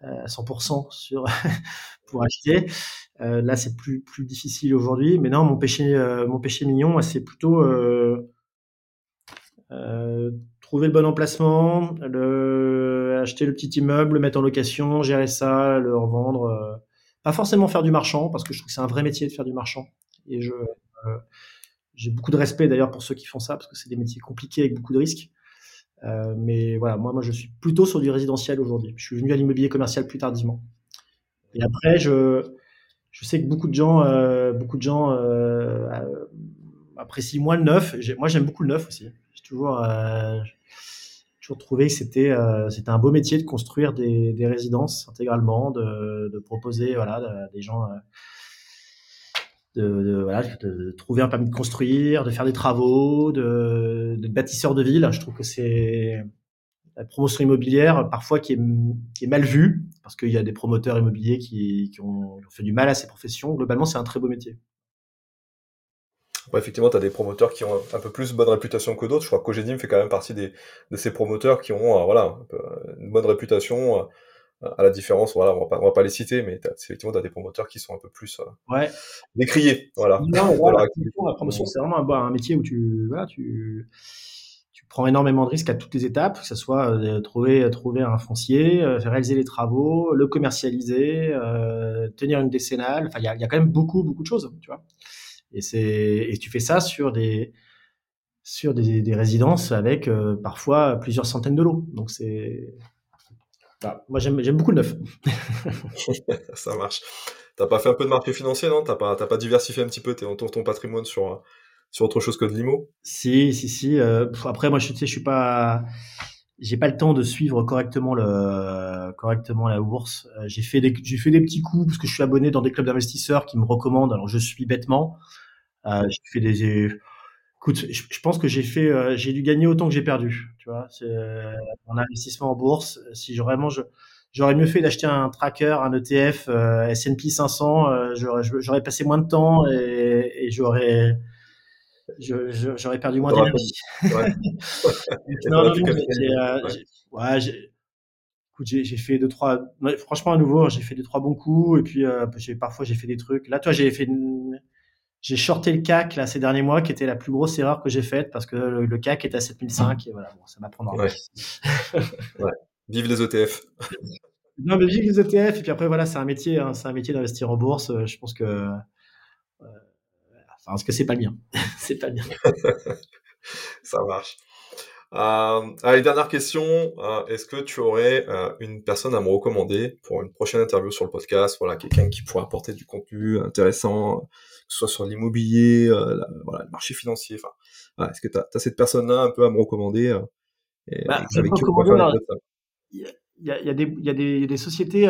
S2: à 100% sur pour acheter. Euh, là, c'est plus difficile aujourd'hui. Mais non, mon péché euh, mon péché mignon, c'est plutôt trouver le bon emplacement, acheter le petit immeuble, le mettre en location, gérer ça, le revendre. pas forcément faire du marchand parce que je trouve que c'est un vrai métier de faire du marchand. Et je j'ai beaucoup de respect d'ailleurs pour ceux qui font ça parce que c'est des métiers compliqués avec beaucoup de risques. Euh, mais voilà, moi, moi, je suis plutôt sur du résidentiel aujourd'hui. Je suis venu à l'immobilier commercial plus tardivement. Et après, je, je sais que beaucoup de gens, euh, beaucoup de gens euh, apprécient moins le neuf. Moi, j'aime beaucoup le neuf aussi. J'ai toujours, toujours trouvé que c'était, c'était un beau métier de construire des, des résidences intégralement, de, de proposer, voilà, des gens de, voilà, de, trouver un permis de construire, de faire des travaux, de, de bâtisseur de ville. Je trouve que c'est la promotion immobilière parfois qui est, qui est mal vue parce qu'il y a des promoteurs immobiliers qui, qui, ont, fait du mal à ces professions. Globalement, c'est un très beau métier.
S1: effectivement, tu as des promoteurs qui ont un peu plus bonne réputation que d'autres. Je crois que Cogedim fait quand même partie des, de ces promoteurs qui ont euh, voilà, une bonne réputation, euh, à la différence, voilà, on va pas, on va pas les citer, mais effectivement, tu as des promoteurs qui sont un peu plus euh,
S2: ouais.
S1: décriés. Voilà.
S2: Non, la, promotion, c'est vraiment un, un, métier où tu, voilà, tu prends énormément de risques à toutes les étapes, que ce soit euh, trouver, trouver un foncier, euh, réaliser les travaux, le commercialiser, euh, tenir une décennale. Enfin, il y a, quand même beaucoup, beaucoup de choses, tu vois. Et, et tu fais ça sur des, sur des, résidences avec euh, parfois plusieurs centaines de lots. Donc, c'est moi, j'aime beaucoup le neuf.
S1: ça marche. T'as pas fait un peu de marché financier, non? T'as pas, pas diversifié un petit peu ton, ton patrimoine sur, sur autre chose que de l'IMO?
S2: Si, si, si. Euh, après, moi, je, sais, je suis pas, j'ai pas le temps de suivre correctement le, correctement la bourse. Euh, j'ai fait des, j'ai fait des petits coups parce que je suis abonné dans des clubs d'investisseurs qui me recommandent. Alors, je suis bêtement. Euh, j'ai fait des, écoute, je, pense que j'ai fait, j'ai dû gagner autant que j'ai perdu. Tu vois, c'est en investissement en bourse. Si vraiment je, j'aurais mieux fait d'acheter un tracker, un ETF S&P 500. j'aurais, j'aurais passé moins de temps et j'aurais, j'aurais perdu moins d'énergie. Ouais. non, non, j'ai, ouais, j'ai, écoute, j'ai, fait deux trois. Franchement, à nouveau, j'ai fait deux trois bons coups et puis j'ai, parfois j'ai fait des trucs. Là, toi, j'ai fait une j'ai shorté le CAC là ces derniers mois, qui était la plus grosse erreur que j'ai faite parce que le, CAC est à 7005 et voilà, bon, ça m'apprendra.
S1: Ouais. ouais. Vive les ETF.
S2: non, mais vive les ETF. Et puis après, voilà, c'est un métier, hein, c'est un métier d'investir en bourse. Euh, je pense que, euh, parce que c'est pas le mien. c'est pas le mien.
S1: ça marche. Euh, allez, dernière question. Euh, est-ce que tu aurais euh, une personne à me recommander pour une prochaine interview sur le podcast? Voilà, quelqu'un qui pourrait apporter du contenu intéressant, que ce soit sur l'immobilier, voilà, le marché financier. Enfin, est-ce que tu as, cette personne-là un peu à me recommander
S2: bah, avec qui il y, a, y, a des, y a des sociétés,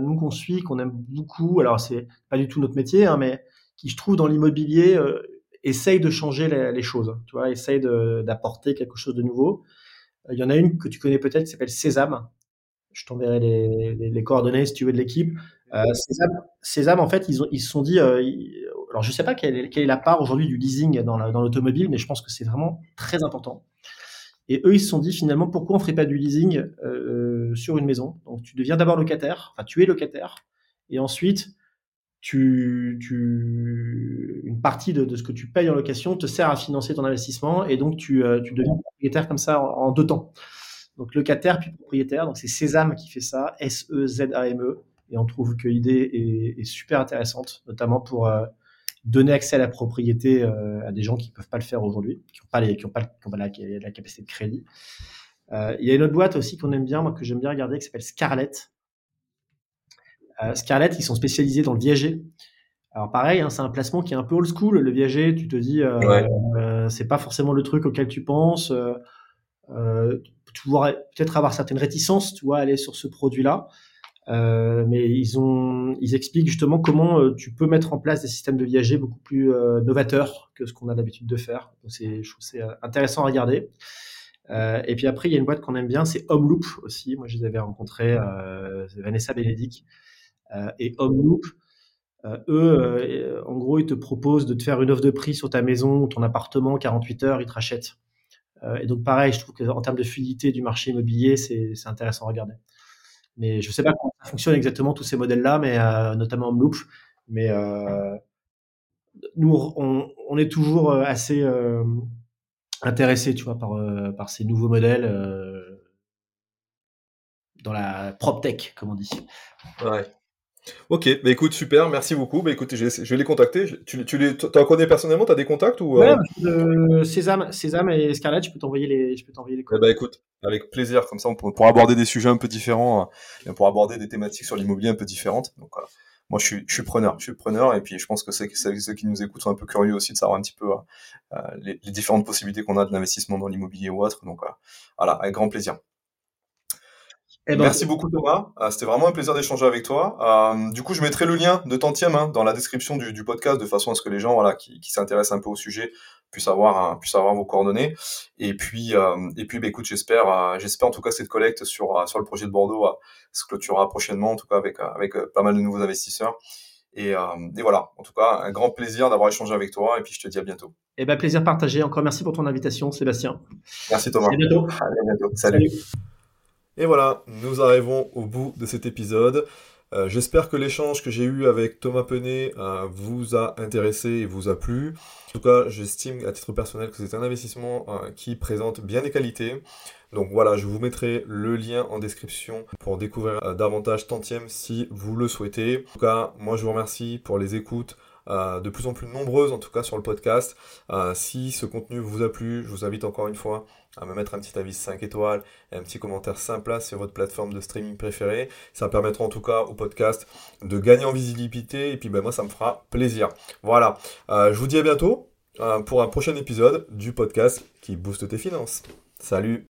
S2: nous qu'on suit, qu'on aime beaucoup. Alors c'est pas du tout notre métier, hein, mais qui je trouve dans l'immobilier essaye de changer les, choses, tu vois, essaye d'apporter quelque chose de nouveau. Euh, il y en a une que tu connais peut-être qui s'appelle Sésame. Je t'enverrai les, les, coordonnées si tu veux de l'équipe. Euh, Sésame, en fait, ils, ont, ils se sont dit, euh, alors je sais pas quelle est, quelle est la part aujourd'hui du leasing dans l'automobile, mais je pense que c'est vraiment très important. Et eux, ils se sont dit finalement, pourquoi on ferait pas du leasing euh, sur une maison? Donc tu deviens d'abord locataire, enfin tu es locataire, et ensuite tu, tu, une partie de, de, ce que tu payes en location te sert à financer ton investissement et donc tu, euh, tu deviens propriétaire comme ça en, deux temps. Donc locataire puis propriétaire, donc c'est Sésame qui fait ça, S-E-Z-A-M-E, e. et on trouve que l'idée est, super intéressante, notamment pour euh, donner accès à la propriété euh, à des gens qui peuvent pas le faire aujourd'hui, qui n'ont pas, qui ont pas, la, capacité de crédit. il y a une autre boîte aussi qu'on aime bien, moi que j'aime bien regarder, qui s'appelle Scarlett, euh, Scarlett, ils sont spécialisés dans le viager. Alors pareil, hein, c'est un placement qui est un peu old school. Le viager, tu te dis, euh, euh, c'est pas forcément le truc auquel tu penses. tu pourrais peut-être avoir certaines réticences, tu vois, aller sur ce produit-là. mais ils ont, ils expliquent justement comment tu peux mettre en place des systèmes de viager beaucoup plus novateurs que ce qu'on a l'habitude de faire. Donc c'est, je trouve c'est intéressant à regarder. et puis après, il y a une boîte qu'on aime bien, c'est Homeloop aussi. Moi, je les avais rencontrés, Vanessa Bénédicte. Euh, et Homeloop, euh, eux, euh, en gros, ils te proposent de te faire une offre de prix sur ta maison ou ton appartement, 48 heures, ils te rachètent. et donc, pareil, je trouve qu'en termes de fluidité du marché immobilier, c'est intéressant à regarder. Mais je ne sais pas comment ça fonctionne exactement, tous ces modèles-là, mais notamment Homeloop. Mais nous, on, est toujours assez euh, intéressé, tu vois, par, par ces nouveaux modèles dans la prop tech, comme on dit.
S1: Ouais. Ok, bah écoute, super, merci beaucoup. Bah écoute, je vais les contacter. Tu, tu les, en connais personnellement T'as des contacts ou
S2: euh? Ouais, Sésame, Sésame et Scarlett, je peux t'envoyer les, je peux t'envoyer les.
S1: Eh bah écoute, avec plaisir. Comme ça, on pourra aborder des sujets un peu différents, on pourra aborder des thématiques sur l'immobilier un peu différentes. Donc voilà. Moi, je suis, je suis preneur, je suis preneur, et puis je pense que ceux, ceux qui nous écoutent sont un peu curieux aussi de savoir un petit peu euh, les, les, différentes possibilités qu'on a de l'investissement dans l'immobilier ou autre. Donc voilà, avec grand plaisir. Eh ben, Merci beaucoup Thomas, euh, c'était vraiment un plaisir d'échanger avec toi. Euh, du coup, je mettrai le lien de Tantième hein, dans la description du, podcast de façon à ce que les gens voilà, qui, s'intéressent un peu au sujet puissent avoir, euh, puissent avoir vos coordonnées. Et puis, et puis bah, écoute, j'espère, j'espère en tout cas cette collecte sur, sur le projet de Bordeaux se clôturera prochainement, en tout cas avec, avec pas mal de nouveaux investisseurs. Et, et, voilà, en tout cas, un grand plaisir d'avoir échangé avec toi et puis je te dis à bientôt.
S2: Et eh ben, plaisir partagé. Encore merci pour ton invitation, Sébastien.
S1: Merci Thomas. À
S2: bientôt.
S1: À bientôt. Salut. Et voilà, nous arrivons au bout de cet épisode. Euh, j'espère que l'échange que j'ai eu avec Thomas Penet euh, vous a intéressé et vous a plu. En tout cas, j'estime à titre personnel que c'est un investissement euh, qui présente bien des qualités. Donc voilà, je vous mettrai le lien en description pour découvrir davantage Tantième si vous le souhaitez. En tout cas, moi je vous remercie pour les écoutes. De plus en plus nombreuses en tout cas sur le podcast. si ce contenu vous a plu, je vous invite encore une fois à me mettre un petit avis 5 étoiles et un petit commentaire sympa sur votre plateforme de streaming préférée. Ça permettra en tout cas au podcast de gagner en visibilité et puis ben, moi ça me fera plaisir. Voilà, euh, je vous dis à bientôt euh, pour un prochain épisode du podcast qui booste tes finances. Salut